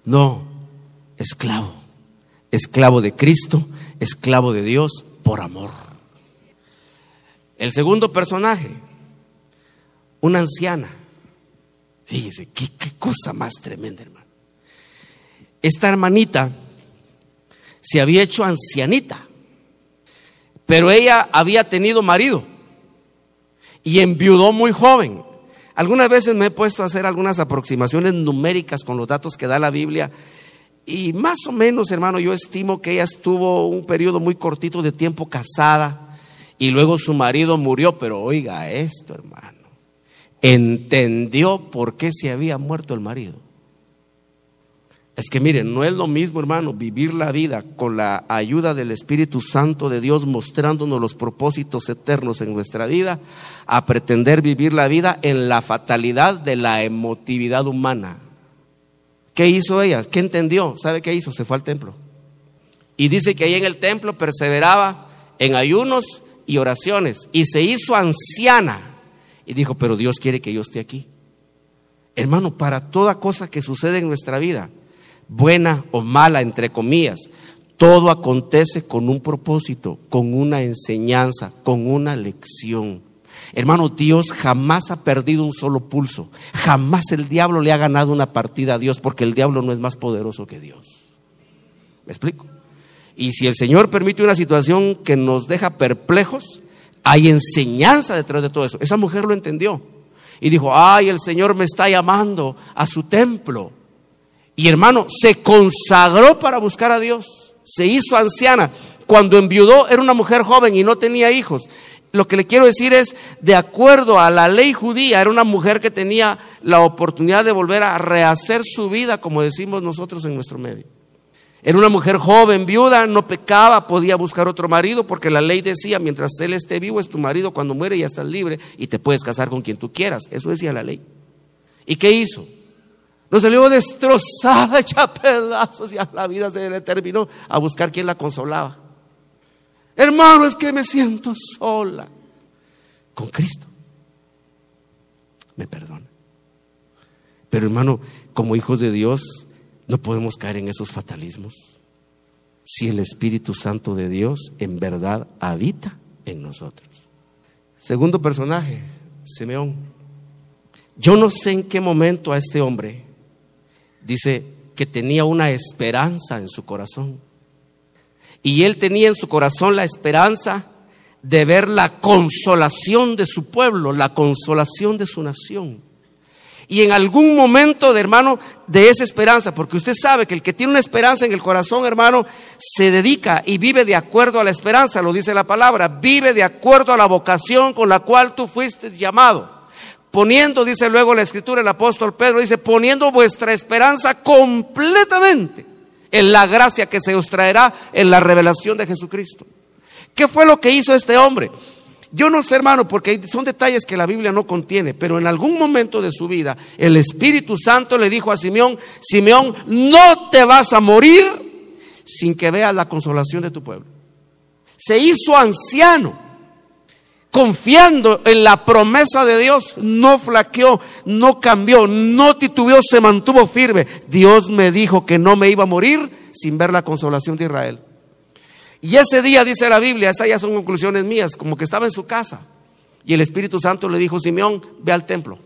No, esclavo, esclavo de Cristo, esclavo de Dios por amor. El segundo personaje, una anciana Fíjese, qué, cosa más tremenda, hermano. Esta hermanita se había hecho ancianita, pero ella había tenido marido y enviudó muy joven. Algunas veces me he puesto a hacer algunas aproximaciones numéricas con los datos que da la Biblia y más o menos, hermano, yo estimo que ella estuvo un periodo muy cortito de tiempo casada y luego su marido murió, pero oiga esto, hermano entendió por qué se había muerto el marido. Es que miren, no es lo mismo, hermano, vivir la vida con la ayuda del Espíritu Santo de Dios mostrándonos los propósitos eternos en nuestra vida, a pretender vivir la vida en la fatalidad de la emotividad humana. ¿Qué hizo ella? ¿Qué entendió? ¿Sabe qué hizo? Se fue al templo. Y dice que ahí en el templo perseveraba en ayunos y oraciones y se hizo anciana y dijo, pero Dios quiere que yo esté aquí. Hermano, para toda cosa que sucede en nuestra vida, buena o mala, entre comillas, todo acontece con un propósito, con una enseñanza, con una lección. Hermano, Dios jamás ha perdido un solo pulso. Jamás el diablo le ha ganado una partida a Dios porque el diablo no es más poderoso que Dios. ¿Me explico? Y si el Señor permite una situación que nos deja perplejos, hay enseñanza detrás de todo eso. Esa mujer lo entendió y dijo, ay, el Señor me está llamando a su templo. Y hermano, se consagró para buscar a Dios. Se hizo anciana. Cuando enviudó era una mujer joven y no tenía hijos. Lo que le quiero decir es, de acuerdo a la ley judía, era una mujer que tenía la oportunidad de volver a rehacer su vida, como decimos nosotros en nuestro medio. Era una mujer joven, viuda, no pecaba, podía buscar otro marido porque la ley decía, mientras él esté vivo es tu marido, cuando muere ya estás libre y te puedes casar con quien tú quieras. Eso decía la ley. ¿Y qué hizo? No salió destrozada, hecha pedazos y a la vida se le terminó a buscar quien la consolaba. Hermano, es que me siento sola. Con Cristo. Me perdona. Pero hermano, como hijos de Dios, no podemos caer en esos fatalismos. Si el Espíritu Santo de Dios en verdad habita en nosotros. Segundo personaje, Simeón. Yo no sé en qué momento a este hombre dice que tenía una esperanza en su corazón. Y él tenía en su corazón la esperanza de ver la consolación de su pueblo, la consolación de su nación y en algún momento de hermano de esa esperanza, porque usted sabe que el que tiene una esperanza en el corazón, hermano, se dedica y vive de acuerdo a la esperanza, lo dice la palabra, vive de acuerdo a la vocación con la cual tú fuiste llamado. Poniendo, dice luego la escritura, el apóstol Pedro dice, poniendo vuestra esperanza completamente en la gracia que se os traerá en la revelación de Jesucristo. ¿Qué fue lo que hizo este hombre? Yo no sé, hermano, porque son detalles que la Biblia no contiene, pero en algún momento de su vida el Espíritu Santo le dijo a Simeón, Simeón, no te vas a morir sin que veas la consolación de tu pueblo. Se hizo anciano, confiando en la promesa de Dios, no flaqueó, no cambió, no titubeó, se mantuvo firme. Dios me dijo que no me iba a morir sin ver la consolación de Israel. Y ese día, dice la Biblia, esas ya son conclusiones mías, como que estaba en su casa. Y el Espíritu Santo le dijo, Simeón, ve al templo.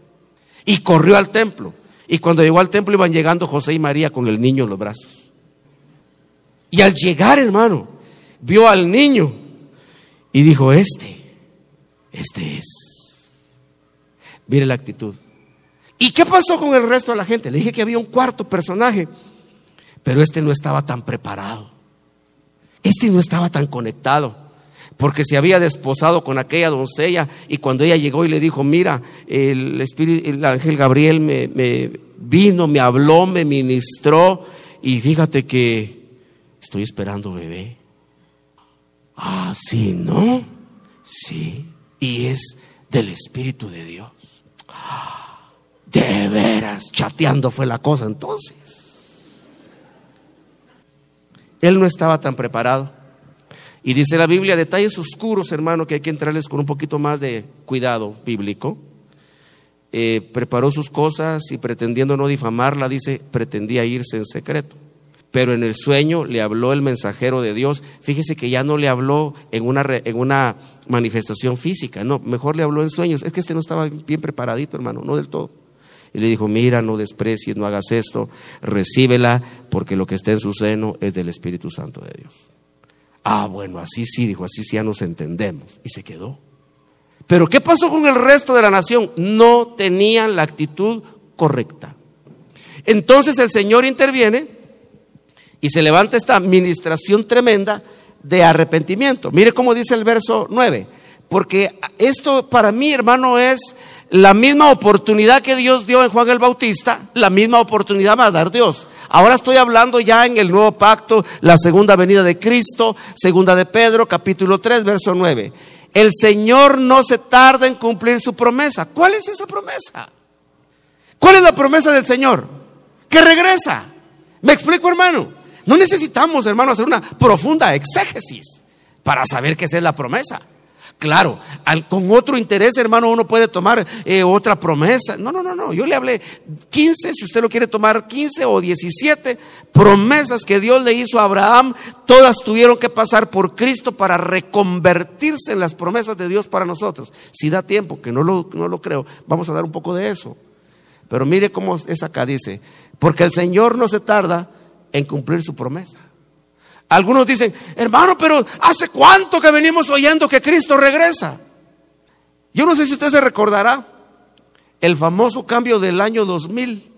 Y corrió al templo. Y cuando llegó al templo iban llegando José y María con el niño en los brazos. Y al llegar, hermano, vio al niño y dijo, este, este es. Mire la actitud. ¿Y qué pasó con el resto de la gente? Le dije que había un cuarto personaje, pero este no estaba tan preparado. Este no estaba tan conectado porque se había desposado con aquella doncella y cuando ella llegó y le dijo, mira, el, espíritu, el ángel Gabriel me, me, vino, me habló, me ministró y fíjate que estoy esperando bebé. Ah, sí, ¿no? Sí, y es del Espíritu de Dios. De veras, chateando fue la cosa entonces. Él no estaba tan preparado. Y dice la Biblia, detalles oscuros, hermano, que hay que entrarles con un poquito más de cuidado bíblico. Eh, preparó sus cosas y pretendiendo no difamarla, dice, pretendía irse en secreto. Pero en el sueño le habló el mensajero de Dios. Fíjese que ya no le habló en una, en una manifestación física, no, mejor le habló en sueños. Es que este no estaba bien preparadito, hermano, no del todo. Y le dijo, mira, no desprecies, no hagas esto, recíbela, porque lo que está en su seno es del Espíritu Santo de Dios. Ah, bueno, así sí, dijo, así sí ya nos entendemos. Y se quedó. Pero ¿qué pasó con el resto de la nación? No tenían la actitud correcta. Entonces el Señor interviene y se levanta esta administración tremenda de arrepentimiento. Mire cómo dice el verso 9. Porque esto para mí, hermano, es la misma oportunidad que Dios dio en Juan el Bautista, la misma oportunidad va a dar Dios. Ahora estoy hablando ya en el nuevo pacto, la segunda venida de Cristo, segunda de Pedro, capítulo 3, verso 9. El Señor no se tarda en cumplir su promesa. ¿Cuál es esa promesa? ¿Cuál es la promesa del Señor? Que regresa. ¿Me explico, hermano? No necesitamos, hermano, hacer una profunda exégesis para saber qué es la promesa. Claro, con otro interés, hermano, uno puede tomar eh, otra promesa. No, no, no, no. Yo le hablé 15, si usted lo quiere tomar 15 o 17 promesas que Dios le hizo a Abraham. Todas tuvieron que pasar por Cristo para reconvertirse en las promesas de Dios para nosotros. Si da tiempo, que no lo, no lo creo, vamos a dar un poco de eso. Pero mire cómo es acá, dice, porque el Señor no se tarda en cumplir su promesa. Algunos dicen, hermano, pero ¿hace cuánto que venimos oyendo que Cristo regresa? Yo no sé si usted se recordará el famoso cambio del año 2000.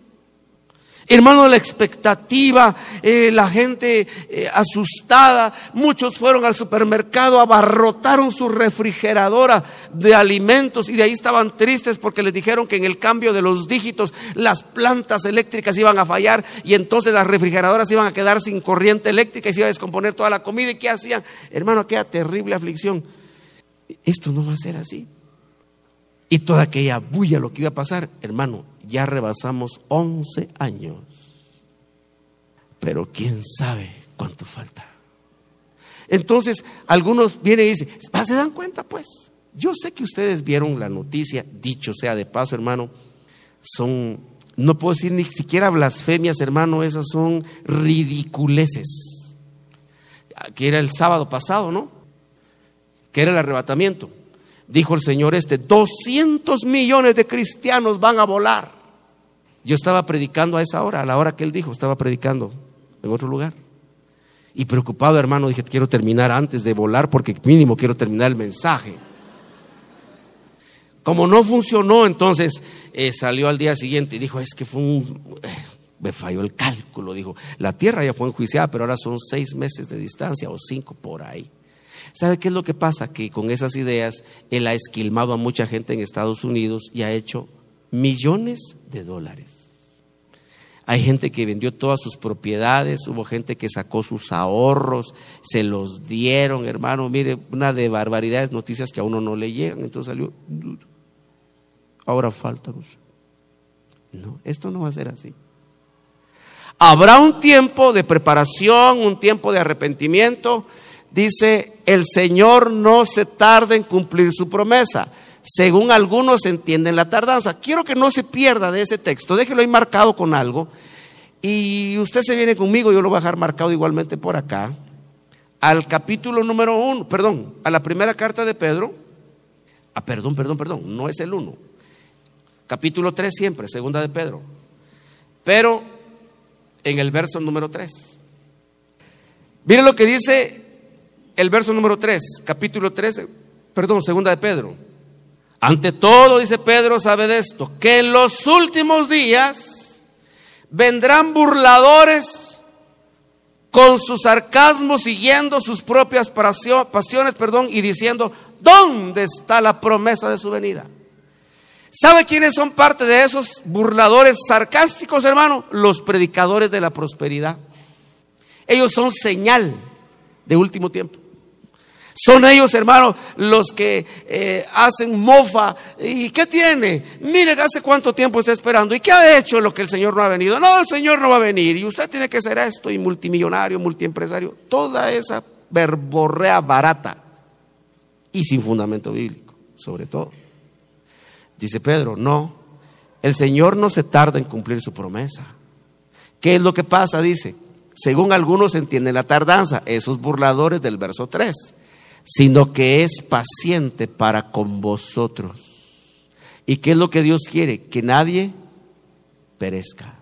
Hermano, la expectativa, eh, la gente eh, asustada, muchos fueron al supermercado, abarrotaron su refrigeradora de alimentos y de ahí estaban tristes porque les dijeron que en el cambio de los dígitos las plantas eléctricas iban a fallar y entonces las refrigeradoras iban a quedar sin corriente eléctrica y se iba a descomponer toda la comida. ¿Y qué hacían? Hermano, aquella terrible aflicción. Esto no va a ser así. Y toda aquella bulla, lo que iba a pasar, hermano, ya rebasamos 11 años. Pero quién sabe cuánto falta. Entonces, algunos vienen y dicen, ah, ¿se dan cuenta pues? Yo sé que ustedes vieron la noticia, dicho sea de paso, hermano, son, no puedo decir ni siquiera blasfemias, hermano, esas son ridiculeces. Que era el sábado pasado, ¿no? Que era el arrebatamiento. Dijo el Señor este, 200 millones de cristianos van a volar. Yo estaba predicando a esa hora, a la hora que él dijo, estaba predicando en otro lugar. Y preocupado, hermano, dije, quiero terminar antes de volar porque mínimo quiero terminar el mensaje. Como no funcionó, entonces eh, salió al día siguiente y dijo, es que fue un... Eh, me falló el cálculo, dijo, la tierra ya fue enjuiciada, pero ahora son seis meses de distancia o cinco por ahí. ¿Sabe qué es lo que pasa? Que con esas ideas él ha esquilmado a mucha gente en Estados Unidos y ha hecho millones de dólares. Hay gente que vendió todas sus propiedades, hubo gente que sacó sus ahorros, se los dieron, hermano. Mire, una de barbaridades, noticias que a uno no le llegan. Entonces salió, ahora falta. No, esto no va a ser así. Habrá un tiempo de preparación, un tiempo de arrepentimiento. Dice, el Señor no se tarda en cumplir su promesa según algunos entienden la tardanza. Quiero que no se pierda de ese texto, déjelo ahí marcado con algo. Y usted se viene conmigo, yo lo voy a dejar marcado igualmente por acá, al capítulo número uno, perdón, a la primera carta de Pedro. Ah, perdón, perdón, perdón, no es el uno. Capítulo 3 siempre, segunda de Pedro. Pero en el verso número 3. Mire lo que dice el verso número 3, capítulo 13, perdón, segunda de Pedro. Ante todo, dice Pedro, sabe de esto, que en los últimos días vendrán burladores con su sarcasmo siguiendo sus propias pasiones, perdón, y diciendo, ¿dónde está la promesa de su venida? ¿Sabe quiénes son parte de esos burladores sarcásticos, hermano? Los predicadores de la prosperidad. Ellos son señal de último tiempo. Son ellos, hermanos, los que eh, hacen mofa. ¿Y qué tiene? Mire, hace cuánto tiempo está esperando. ¿Y qué ha hecho lo que el Señor no ha venido? No, el Señor no va a venir. Y usted tiene que ser esto, y multimillonario, multiempresario. Toda esa verborrea barata y sin fundamento bíblico, sobre todo. Dice Pedro, no, el Señor no se tarda en cumplir su promesa. ¿Qué es lo que pasa? Dice, según algunos entienden la tardanza, esos burladores del verso 3 sino que es paciente para con vosotros. ¿Y qué es lo que Dios quiere? Que nadie perezca,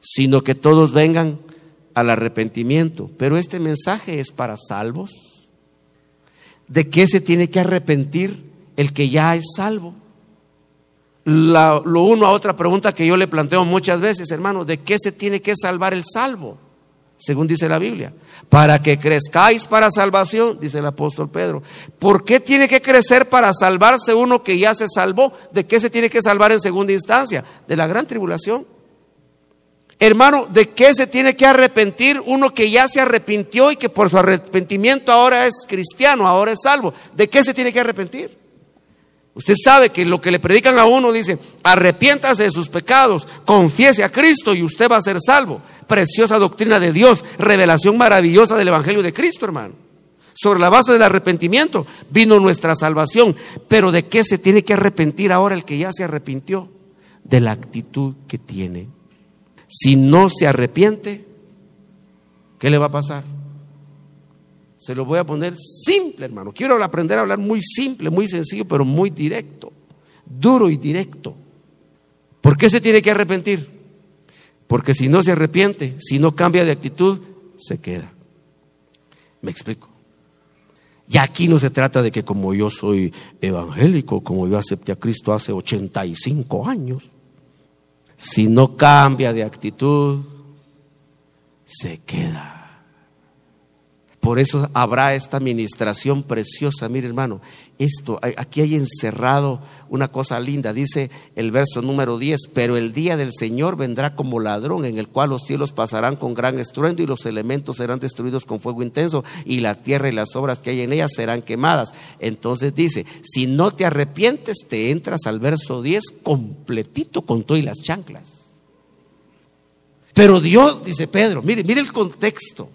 sino que todos vengan al arrepentimiento. Pero este mensaje es para salvos. ¿De qué se tiene que arrepentir el que ya es salvo? lo uno a otra pregunta que yo le planteo muchas veces, hermano, ¿de qué se tiene que salvar el salvo? Según dice la Biblia, para que crezcáis para salvación, dice el apóstol Pedro. ¿Por qué tiene que crecer para salvarse uno que ya se salvó? ¿De qué se tiene que salvar en segunda instancia? De la gran tribulación. Hermano, ¿de qué se tiene que arrepentir uno que ya se arrepintió y que por su arrepentimiento ahora es cristiano, ahora es salvo? ¿De qué se tiene que arrepentir? Usted sabe que lo que le predican a uno dice, arrepiéntase de sus pecados, confiese a Cristo y usted va a ser salvo preciosa doctrina de Dios, revelación maravillosa del Evangelio de Cristo, hermano. Sobre la base del arrepentimiento vino nuestra salvación. Pero ¿de qué se tiene que arrepentir ahora el que ya se arrepintió? De la actitud que tiene. Si no se arrepiente, ¿qué le va a pasar? Se lo voy a poner simple, hermano. Quiero aprender a hablar muy simple, muy sencillo, pero muy directo. Duro y directo. ¿Por qué se tiene que arrepentir? Porque si no se arrepiente, si no cambia de actitud, se queda. ¿Me explico? Y aquí no se trata de que como yo soy evangélico, como yo acepté a Cristo hace 85 años, si no cambia de actitud, se queda. Por eso habrá esta administración preciosa. Mire, hermano, esto, aquí hay encerrado una cosa linda. Dice el verso número 10, pero el día del Señor vendrá como ladrón, en el cual los cielos pasarán con gran estruendo y los elementos serán destruidos con fuego intenso y la tierra y las obras que hay en ella serán quemadas. Entonces dice, si no te arrepientes, te entras al verso 10 completito con todo y las chanclas. Pero Dios, dice Pedro, mire, mire el contexto.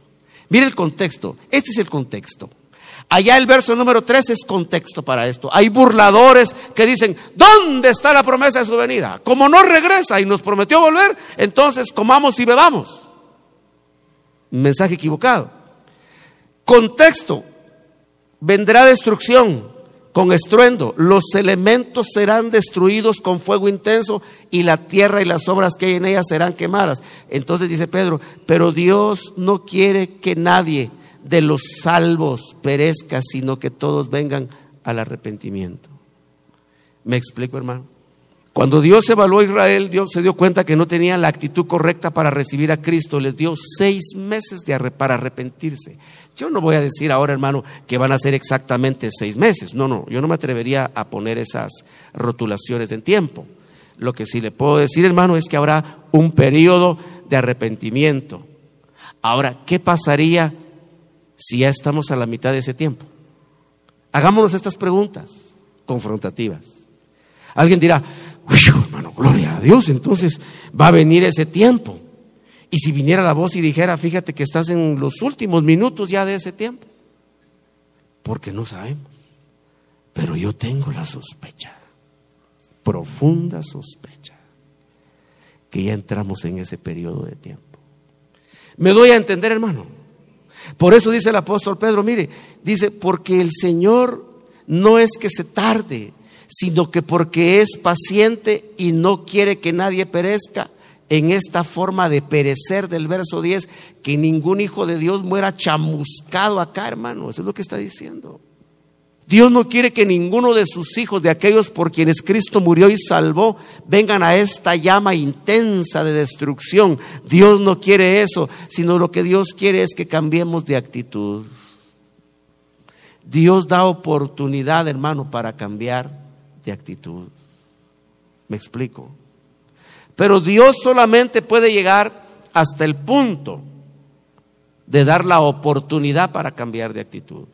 Mire el contexto. Este es el contexto. Allá el verso número 3 es contexto para esto. Hay burladores que dicen, ¿dónde está la promesa de su venida? Como no regresa y nos prometió volver, entonces comamos y bebamos. Mensaje equivocado. Contexto, vendrá destrucción con estruendo, los elementos serán destruidos con fuego intenso y la tierra y las obras que hay en ella serán quemadas. Entonces dice Pedro, pero Dios no quiere que nadie de los salvos perezca, sino que todos vengan al arrepentimiento. ¿Me explico, hermano? Cuando Dios evaluó a Israel, Dios se dio cuenta que no tenía la actitud correcta para recibir a Cristo. Les dio seis meses para arrepentirse. Yo no voy a decir ahora, hermano, que van a ser exactamente seis meses. No, no, yo no me atrevería a poner esas rotulaciones en tiempo. Lo que sí le puedo decir, hermano, es que habrá un periodo de arrepentimiento. Ahora, ¿qué pasaría si ya estamos a la mitad de ese tiempo? Hagámonos estas preguntas confrontativas. Alguien dirá, hermano, gloria a Dios, entonces va a venir ese tiempo. Y si viniera la voz y dijera, fíjate que estás en los últimos minutos ya de ese tiempo, porque no sabemos. Pero yo tengo la sospecha, profunda sospecha, que ya entramos en ese periodo de tiempo. Me doy a entender, hermano. Por eso dice el apóstol Pedro, mire, dice, porque el Señor no es que se tarde, sino que porque es paciente y no quiere que nadie perezca en esta forma de perecer del verso 10, que ningún hijo de Dios muera chamuscado acá, hermano. Eso es lo que está diciendo. Dios no quiere que ninguno de sus hijos, de aquellos por quienes Cristo murió y salvó, vengan a esta llama intensa de destrucción. Dios no quiere eso, sino lo que Dios quiere es que cambiemos de actitud. Dios da oportunidad, hermano, para cambiar actitud. ¿Me explico? Pero Dios solamente puede llegar hasta el punto de dar la oportunidad para cambiar de actitud.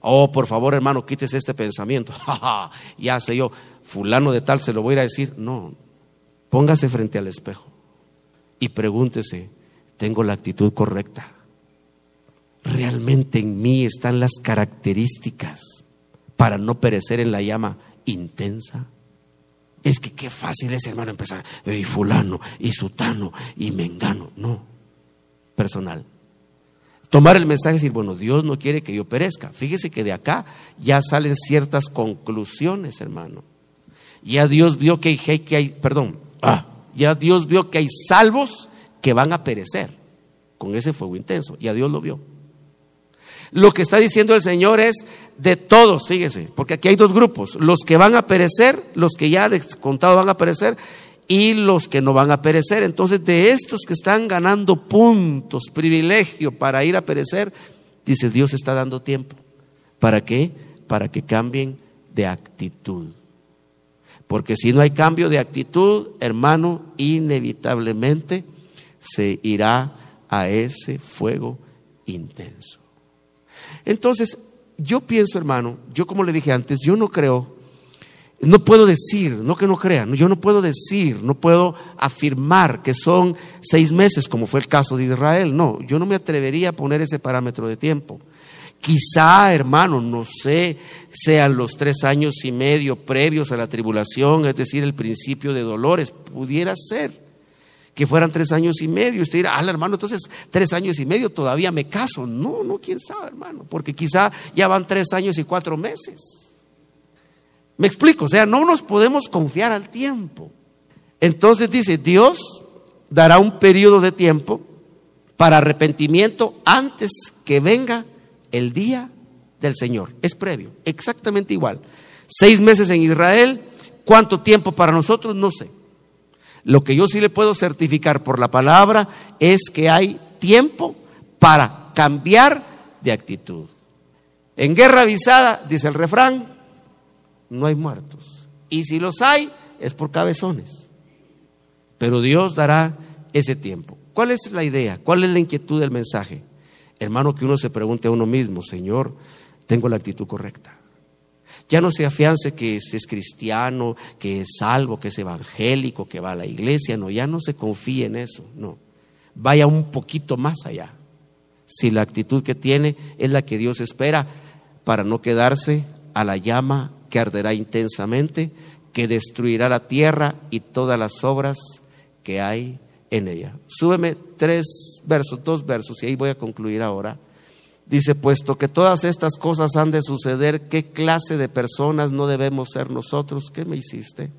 Oh, por favor, hermano, quítese este pensamiento. ya sé yo, fulano de tal se lo voy a ir a decir. No, póngase frente al espejo y pregúntese, ¿tengo la actitud correcta? ¿Realmente en mí están las características para no perecer en la llama intensa? Es que qué fácil es, hermano, empezar, y fulano, y sutano, y mengano. No, personal tomar el mensaje y decir, bueno, Dios no quiere que yo perezca. Fíjese que de acá ya salen ciertas conclusiones, hermano. Ya Dios vio que hay, que hay perdón, ah, ya Dios vio que hay salvos que van a perecer con ese fuego intenso. Ya Dios lo vio. Lo que está diciendo el Señor es de todos, fíjese, porque aquí hay dos grupos, los que van a perecer, los que ya descontado van a perecer, y los que no van a perecer. Entonces, de estos que están ganando puntos, privilegio para ir a perecer, dice Dios está dando tiempo. ¿Para qué? Para que cambien de actitud. Porque si no hay cambio de actitud, hermano, inevitablemente se irá a ese fuego intenso. Entonces, yo pienso, hermano, yo como le dije antes, yo no creo no puedo decir, no que no crean, yo no puedo decir, no puedo afirmar que son seis meses como fue el caso de Israel. No, yo no me atrevería a poner ese parámetro de tiempo. Quizá, hermano, no sé, sean los tres años y medio previos a la tribulación, es decir, el principio de dolores. Pudiera ser que fueran tres años y medio. Usted dirá, ah, hermano, entonces tres años y medio todavía me caso. No, no, quién sabe, hermano, porque quizá ya van tres años y cuatro meses. Me explico, o sea, no nos podemos confiar al tiempo. Entonces dice, Dios dará un periodo de tiempo para arrepentimiento antes que venga el día del Señor. Es previo, exactamente igual. Seis meses en Israel, ¿cuánto tiempo para nosotros? No sé. Lo que yo sí le puedo certificar por la palabra es que hay tiempo para cambiar de actitud. En guerra avisada, dice el refrán, no hay muertos. Y si los hay, es por cabezones. Pero Dios dará ese tiempo. ¿Cuál es la idea? ¿Cuál es la inquietud del mensaje? Hermano, que uno se pregunte a uno mismo, Señor, tengo la actitud correcta. Ya no se afiance que es cristiano, que es salvo, que es evangélico, que va a la iglesia. No, ya no se confíe en eso. No. Vaya un poquito más allá. Si la actitud que tiene es la que Dios espera para no quedarse a la llama que arderá intensamente, que destruirá la tierra y todas las obras que hay en ella. Súbeme tres versos, dos versos, y ahí voy a concluir ahora. Dice, puesto que todas estas cosas han de suceder, ¿qué clase de personas no debemos ser nosotros? ¿Qué me hiciste?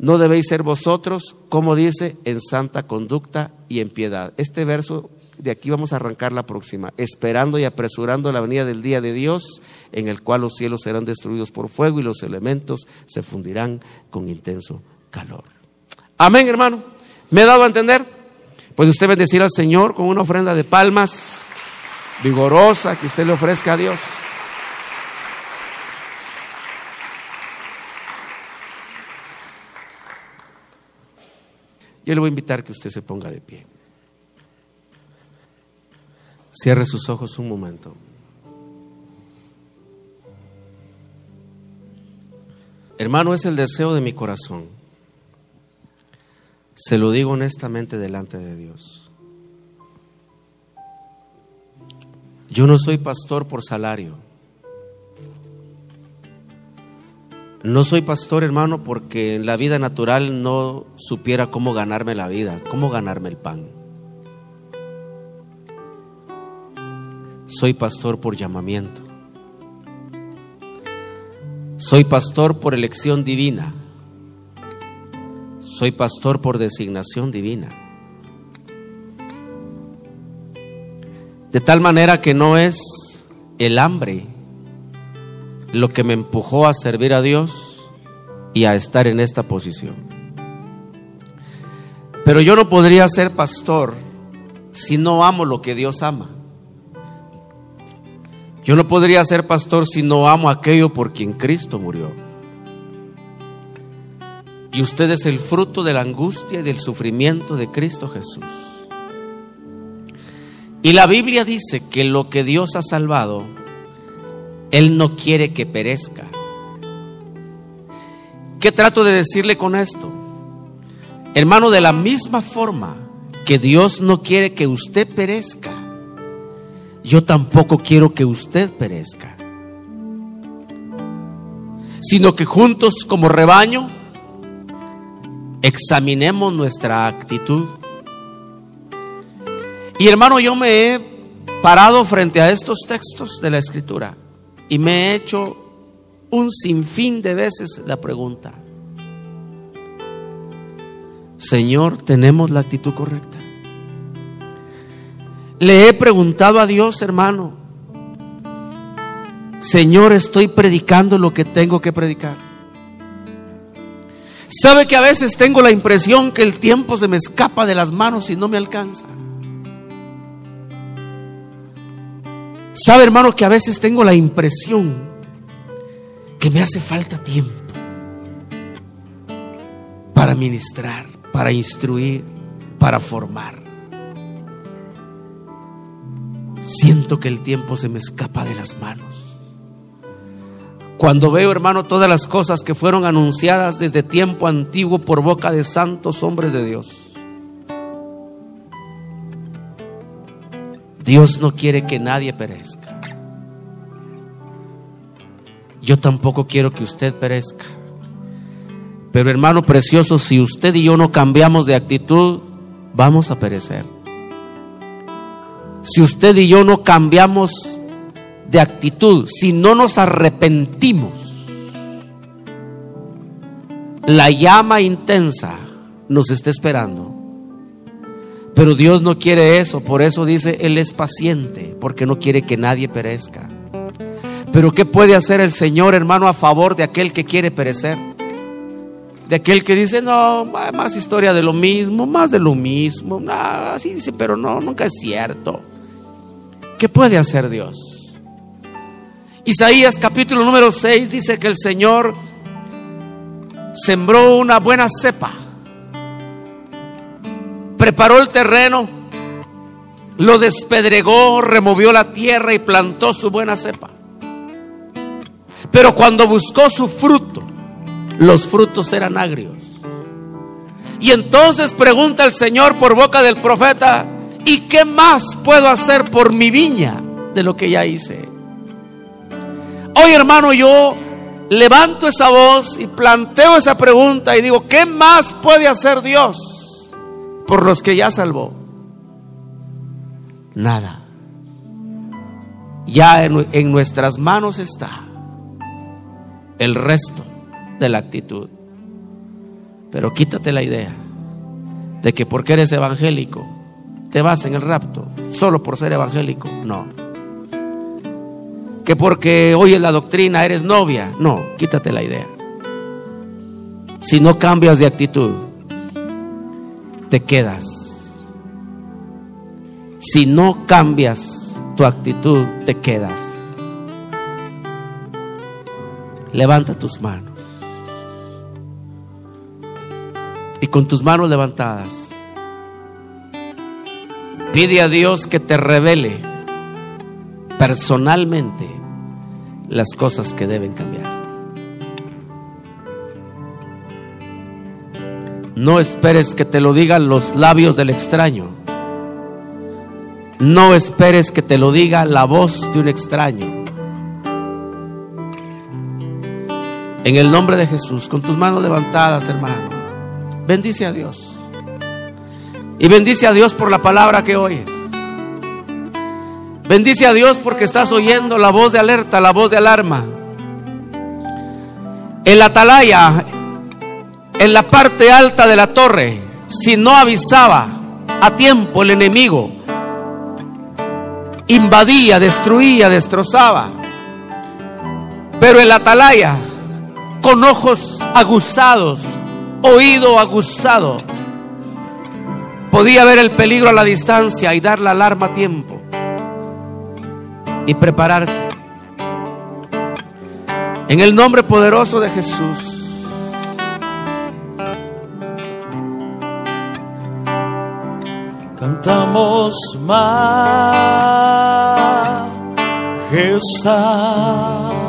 No debéis ser vosotros, como dice, en santa conducta y en piedad. Este verso de aquí vamos a arrancar la próxima, esperando y apresurando la venida del día de Dios, en el cual los cielos serán destruidos por fuego y los elementos se fundirán con intenso calor. Amén, hermano. ¿Me he dado a entender? Puede usted bendecir al Señor con una ofrenda de palmas vigorosa que usted le ofrezca a Dios. Yo le voy a invitar que usted se ponga de pie. Cierre sus ojos un momento. Hermano, es el deseo de mi corazón. Se lo digo honestamente delante de Dios. Yo no soy pastor por salario. No soy pastor, hermano, porque en la vida natural no supiera cómo ganarme la vida, cómo ganarme el pan. Soy pastor por llamamiento. Soy pastor por elección divina. Soy pastor por designación divina. De tal manera que no es el hambre lo que me empujó a servir a Dios y a estar en esta posición. Pero yo no podría ser pastor si no amo lo que Dios ama. Yo no podría ser pastor si no amo aquello por quien Cristo murió. Y usted es el fruto de la angustia y del sufrimiento de Cristo Jesús. Y la Biblia dice que lo que Dios ha salvado, Él no quiere que perezca. ¿Qué trato de decirle con esto? Hermano, de la misma forma que Dios no quiere que usted perezca, yo tampoco quiero que usted perezca, sino que juntos como rebaño examinemos nuestra actitud. Y hermano, yo me he parado frente a estos textos de la escritura y me he hecho un sinfín de veces la pregunta, Señor, ¿tenemos la actitud correcta? Le he preguntado a Dios, hermano, Señor, estoy predicando lo que tengo que predicar. ¿Sabe que a veces tengo la impresión que el tiempo se me escapa de las manos y no me alcanza? ¿Sabe, hermano, que a veces tengo la impresión que me hace falta tiempo para ministrar, para instruir, para formar? Siento que el tiempo se me escapa de las manos. Cuando veo, hermano, todas las cosas que fueron anunciadas desde tiempo antiguo por boca de santos hombres de Dios. Dios no quiere que nadie perezca. Yo tampoco quiero que usted perezca. Pero hermano precioso, si usted y yo no cambiamos de actitud, vamos a perecer. Si usted y yo no cambiamos de actitud, si no nos arrepentimos, la llama intensa nos está esperando. Pero Dios no quiere eso, por eso dice, Él es paciente, porque no quiere que nadie perezca. Pero ¿qué puede hacer el Señor, hermano, a favor de aquel que quiere perecer? De aquel que dice, no, más historia de lo mismo, más de lo mismo, así dice, pero no, nunca es cierto. ¿Qué puede hacer Dios? Isaías capítulo número 6 dice que el Señor sembró una buena cepa, preparó el terreno, lo despedregó, removió la tierra y plantó su buena cepa. Pero cuando buscó su fruto, los frutos eran agrios. Y entonces pregunta el Señor por boca del profeta, ¿y qué más puedo hacer por mi viña de lo que ya hice? Hoy, hermano, yo levanto esa voz y planteo esa pregunta y digo, ¿qué más puede hacer Dios por los que ya salvó? Nada. Ya en, nuestras manos está el resto de la actitud. Pero quítate la idea de que porque eres evangélico te vas en el rapto solo por ser evangélico. No que porque oyes la doctrina eres novia. No, quítate la idea. Si no cambias de actitud, te quedas. Si no cambias tu actitud, te quedas. Levanta tus manos. Y con tus manos levantadas, pide a Dios que te revele personalmente las cosas que deben cambiar. No esperes que te lo digan los labios del extraño. No esperes que te lo diga la voz de un extraño. En el nombre de Jesús, con tus manos levantadas, hermano, bendice a Dios. Y bendice a Dios por la palabra que oyes. Bendice a Dios porque estás oyendo la voz de alerta, la voz de alarma. En la atalaya, en la parte alta de la torre, si no avisaba a tiempo el enemigo, invadía, destruía, destrozaba. Pero en la atalaya, con ojos aguzados, oído aguzado, podía ver el peligro a la distancia y dar la alarma a tiempo y prepararse. En el nombre poderoso de Jesús. cantamos mais Jesus